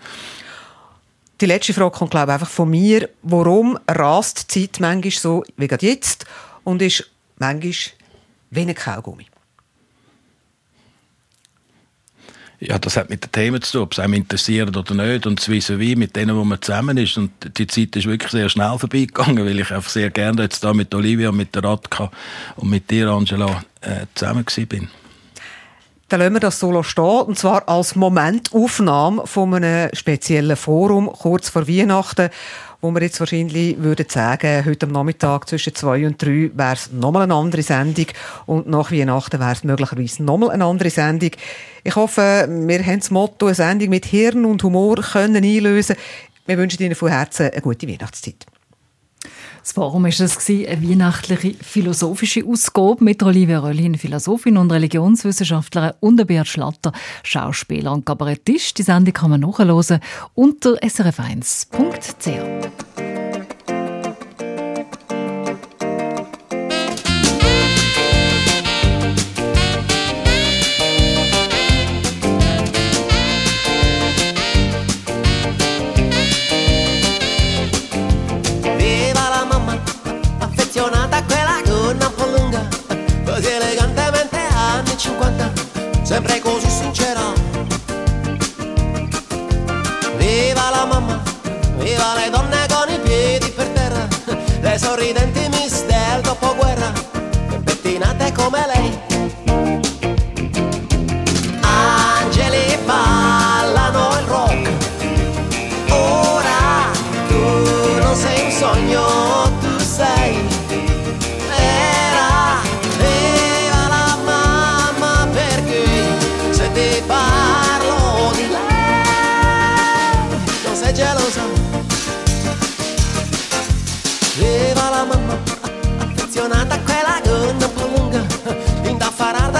Die letzte Frage kommt, glaube ich, einfach von mir. Warum rast die Zeit manchmal so wie gerade jetzt und ist manchmal wenig Kaugummi? Ja, das hat mit den Themen zu tun, ob es einem interessiert oder nicht. Und das vis wie mit denen, wo man zusammen ist. Und die Zeit ist wirklich sehr schnell vorbeigegangen, <laughs> weil ich einfach sehr gerne jetzt da mit Olivia, mit der Radka und mit dir, Angela, äh, zusammen bin. Dann lassen wir das solo stehen, und zwar als Momentaufnahme von einem speziellen Forum kurz vor Weihnachten wo wir jetzt wahrscheinlich würden sagen, heute am Nachmittag zwischen zwei und drei wäre es nochmal eine andere Sendung und nach Weihnachten wäre es möglicherweise nochmal eine andere Sendung. Ich hoffe, wir haben das Motto, eine Sendung mit Hirn und Humor können einlösen. Wir wünschen Ihnen von Herzen eine gute Weihnachtszeit. Das Forum war es eine weihnachtliche philosophische Ausgabe mit Olivia Röllin, Philosophin und Religionswissenschaftlerin und Beat Schlatter, Schauspieler und Kabarettist. Die Sendung kann man nachhören unter srf1.ch. sempre così sincera. Viva la mamma, viva le donne con i piedi per terra, le sorridenti miss del dopoguerra, pettinate come lei.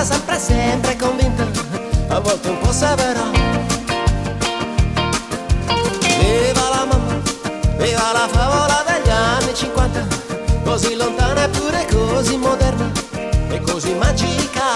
Sempre convinta a volte un po' severa. Viva la mamma, viva la favola degli anni 50, così lontana eppure così moderna e così magica.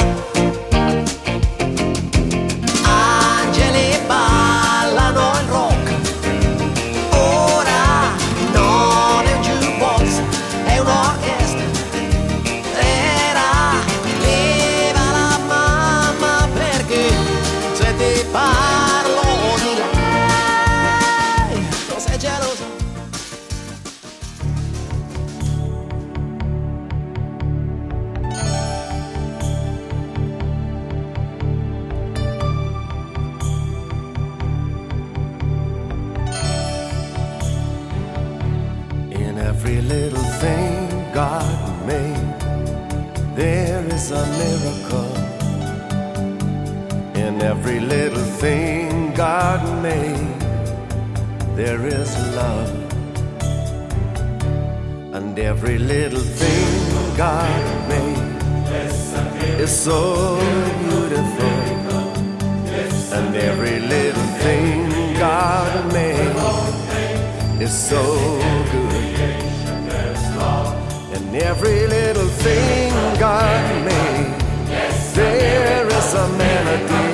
There is a miracle. In every little thing God made, there is love. And every little thing God made is so beautiful. And every little thing God made is so good. And every little thing God made, there is a melody.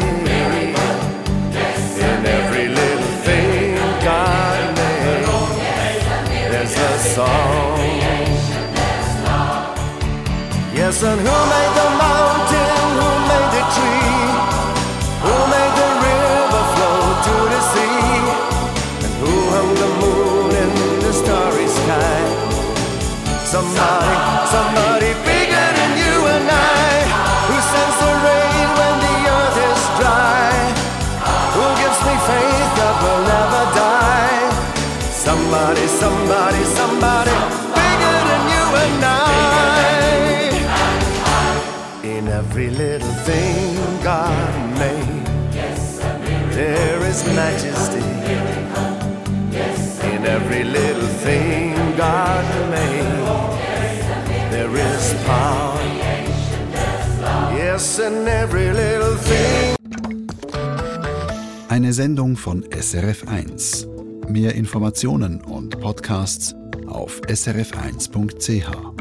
In every little thing God made, there's a song. Yes, and who made the mountain? Who made the tree? Who made the river flow to the sea? And who hung the moon in the starry sky? Somebody, somebody thing God made, there is majesty. In every little thing God made, there is power. Yes, in every little thing. Eine Sendung von SRF1. Mehr Informationen und Podcasts auf srf1.ch.